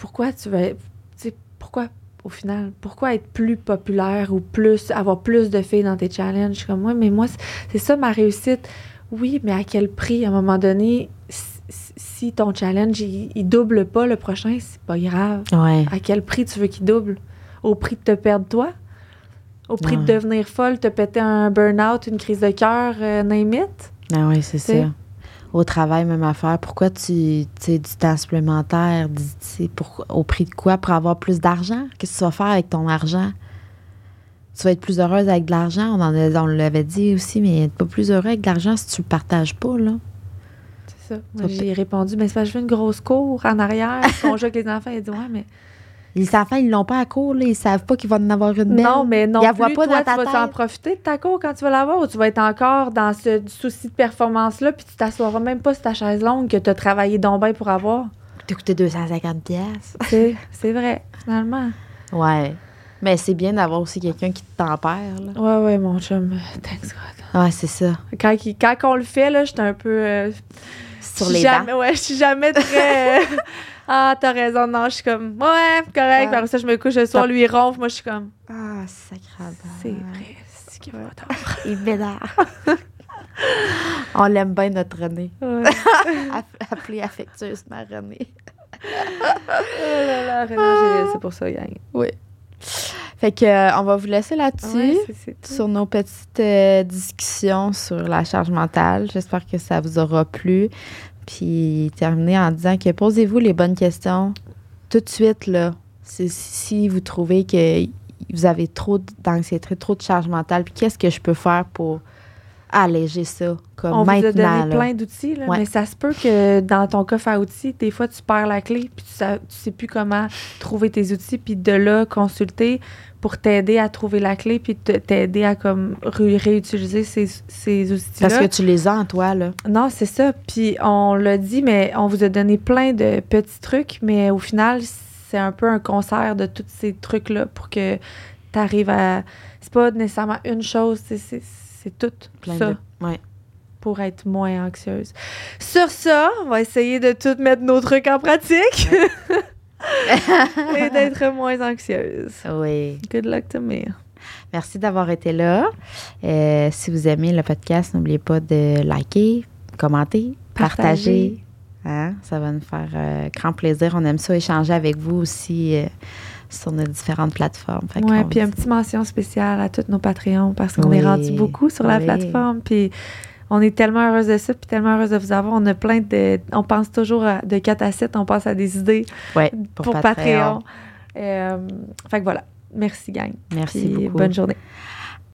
Pourquoi tu veux. Tu sais, pourquoi, au final? Pourquoi être plus populaire ou plus. avoir plus de filles dans tes challenges? Comme, moi, mais moi, c'est- ça ma réussite. Oui, mais à quel prix? À un moment donné, si- si ton challenge, il, il double pas le prochain, c'est pas grave.
Ouais.
À quel prix tu veux qu'il double? Au prix de te perdre toi? Au prix
Ouais.
de devenir folle, te péter un burn-out, une crise de cœur, euh, name it?
Ah oui, c'est ça. Au travail, même affaire. Pourquoi tu, tu sais, du temps supplémentaire? tu pour, au prix de quoi? Pour avoir plus d'argent? Qu'est-ce que tu vas faire avec ton argent? Tu vas être plus heureuse avec de l'argent. On, en a- on l'avait dit aussi, mais être pas plus heureux avec de l'argent si tu le partages pas, là.
C'est ça. Moi, j'ai répondu, mais c'est parce que je veux une grosse cour en arrière. on joue avec les enfants. Il dit, ouais, mais.
Les enfants, ils l'ont pas à court, là. Ils savent pas qu'ils vont en avoir une belle.
Non, mais non.
Ils
plus,
pas
toi,
dans
tu vas
tête.
profiter de ta cour quand tu vas l'avoir ou tu vas être encore dans ce souci de performance-là, puis tu t'assoiras même pas sur ta chaise longue que tu as travaillé donc bien pour avoir?
T'as coûté 250 pièces. [LAUGHS]
C'est vrai, finalement.
Ouais. Mais c'est bien d'avoir aussi quelqu'un qui te tempère, là.
Ouais, ouais, mon chum. Thanks God.
Ouais, c'est ça.
Quand, quand on le fait, là, j'étais un peu. euh,
Sur les
jamais, Ouais, je suis jamais très. [LAUGHS] ah, t'as raison. Non, je suis comme. Ouais, correct. Après ça, je me couche le soir, lui, il ronfle. Moi, je suis comme.
Ah, sacrable.
C'est vrai. C'est ce qu'il va.
Il m'énerve. [LAUGHS] On l'aime bien, notre René.
Ouais. [LAUGHS]
App- Appelée affectueusement René. [LAUGHS]
Oh là là, René, j'ai- c'est pour ça, gang.
Fait que, euh, on va vous laisser là-dessus.
Ouais,
sur nos petites euh, discussions sur la charge mentale. J'espère que ça vous aura plu. Puis terminer en disant que posez-vous les bonnes questions tout de suite là. Si vous trouvez que vous avez trop d'anxiété, trop de charge mentale, puis qu'est-ce que je peux faire pour alléger ça comme
On vous a
maintenant
donné
là?
plein d'outils,
Ouais.
mais ça se peut que dans ton coffre à outils, des fois, tu perds la clé, puis tu, sa- tu sais plus comment trouver tes outils, puis de là, consulter pour t'aider à trouver la clé, puis t'aider à comme ré- réutiliser ces, ces outils-là.
Parce que tu les as en toi là.
Non, c'est ça. Puis on l'a dit, mais on vous a donné plein de petits trucs, mais au final, c'est un peu un concert de tous ces trucs-là pour que tu arrives à. C'est pas nécessairement une chose, c'est- tout
Plein
ça
de ouais.
pour être moins anxieuse. Sur ça, on va essayer de tout mettre nos trucs en pratique [LAUGHS] et d'être moins anxieuse.
Oui.
Good luck to me.
Merci d'avoir été là. Euh, si vous aimez le podcast, n'oubliez pas de liker, commenter, partager.
Partager.
Hein? Ça va nous faire euh, grand plaisir. On aime ça échanger avec vous aussi euh, sur nos différentes plateformes. Qu'on
puis une petite mention spéciale à tous nos Patreons parce qu'on est
Oui,
rendu beaucoup sur la
oui.
plateforme. Puis on est tellement heureuse de ça, puis tellement heureuse de vous avoir. On a plein de. On pense toujours à- de 4 à 7, on pense à des idées
Ouais,
pour, Patreon. Euh, fait que voilà. Merci, gang.
Merci
Puis
beaucoup.
bonne journée.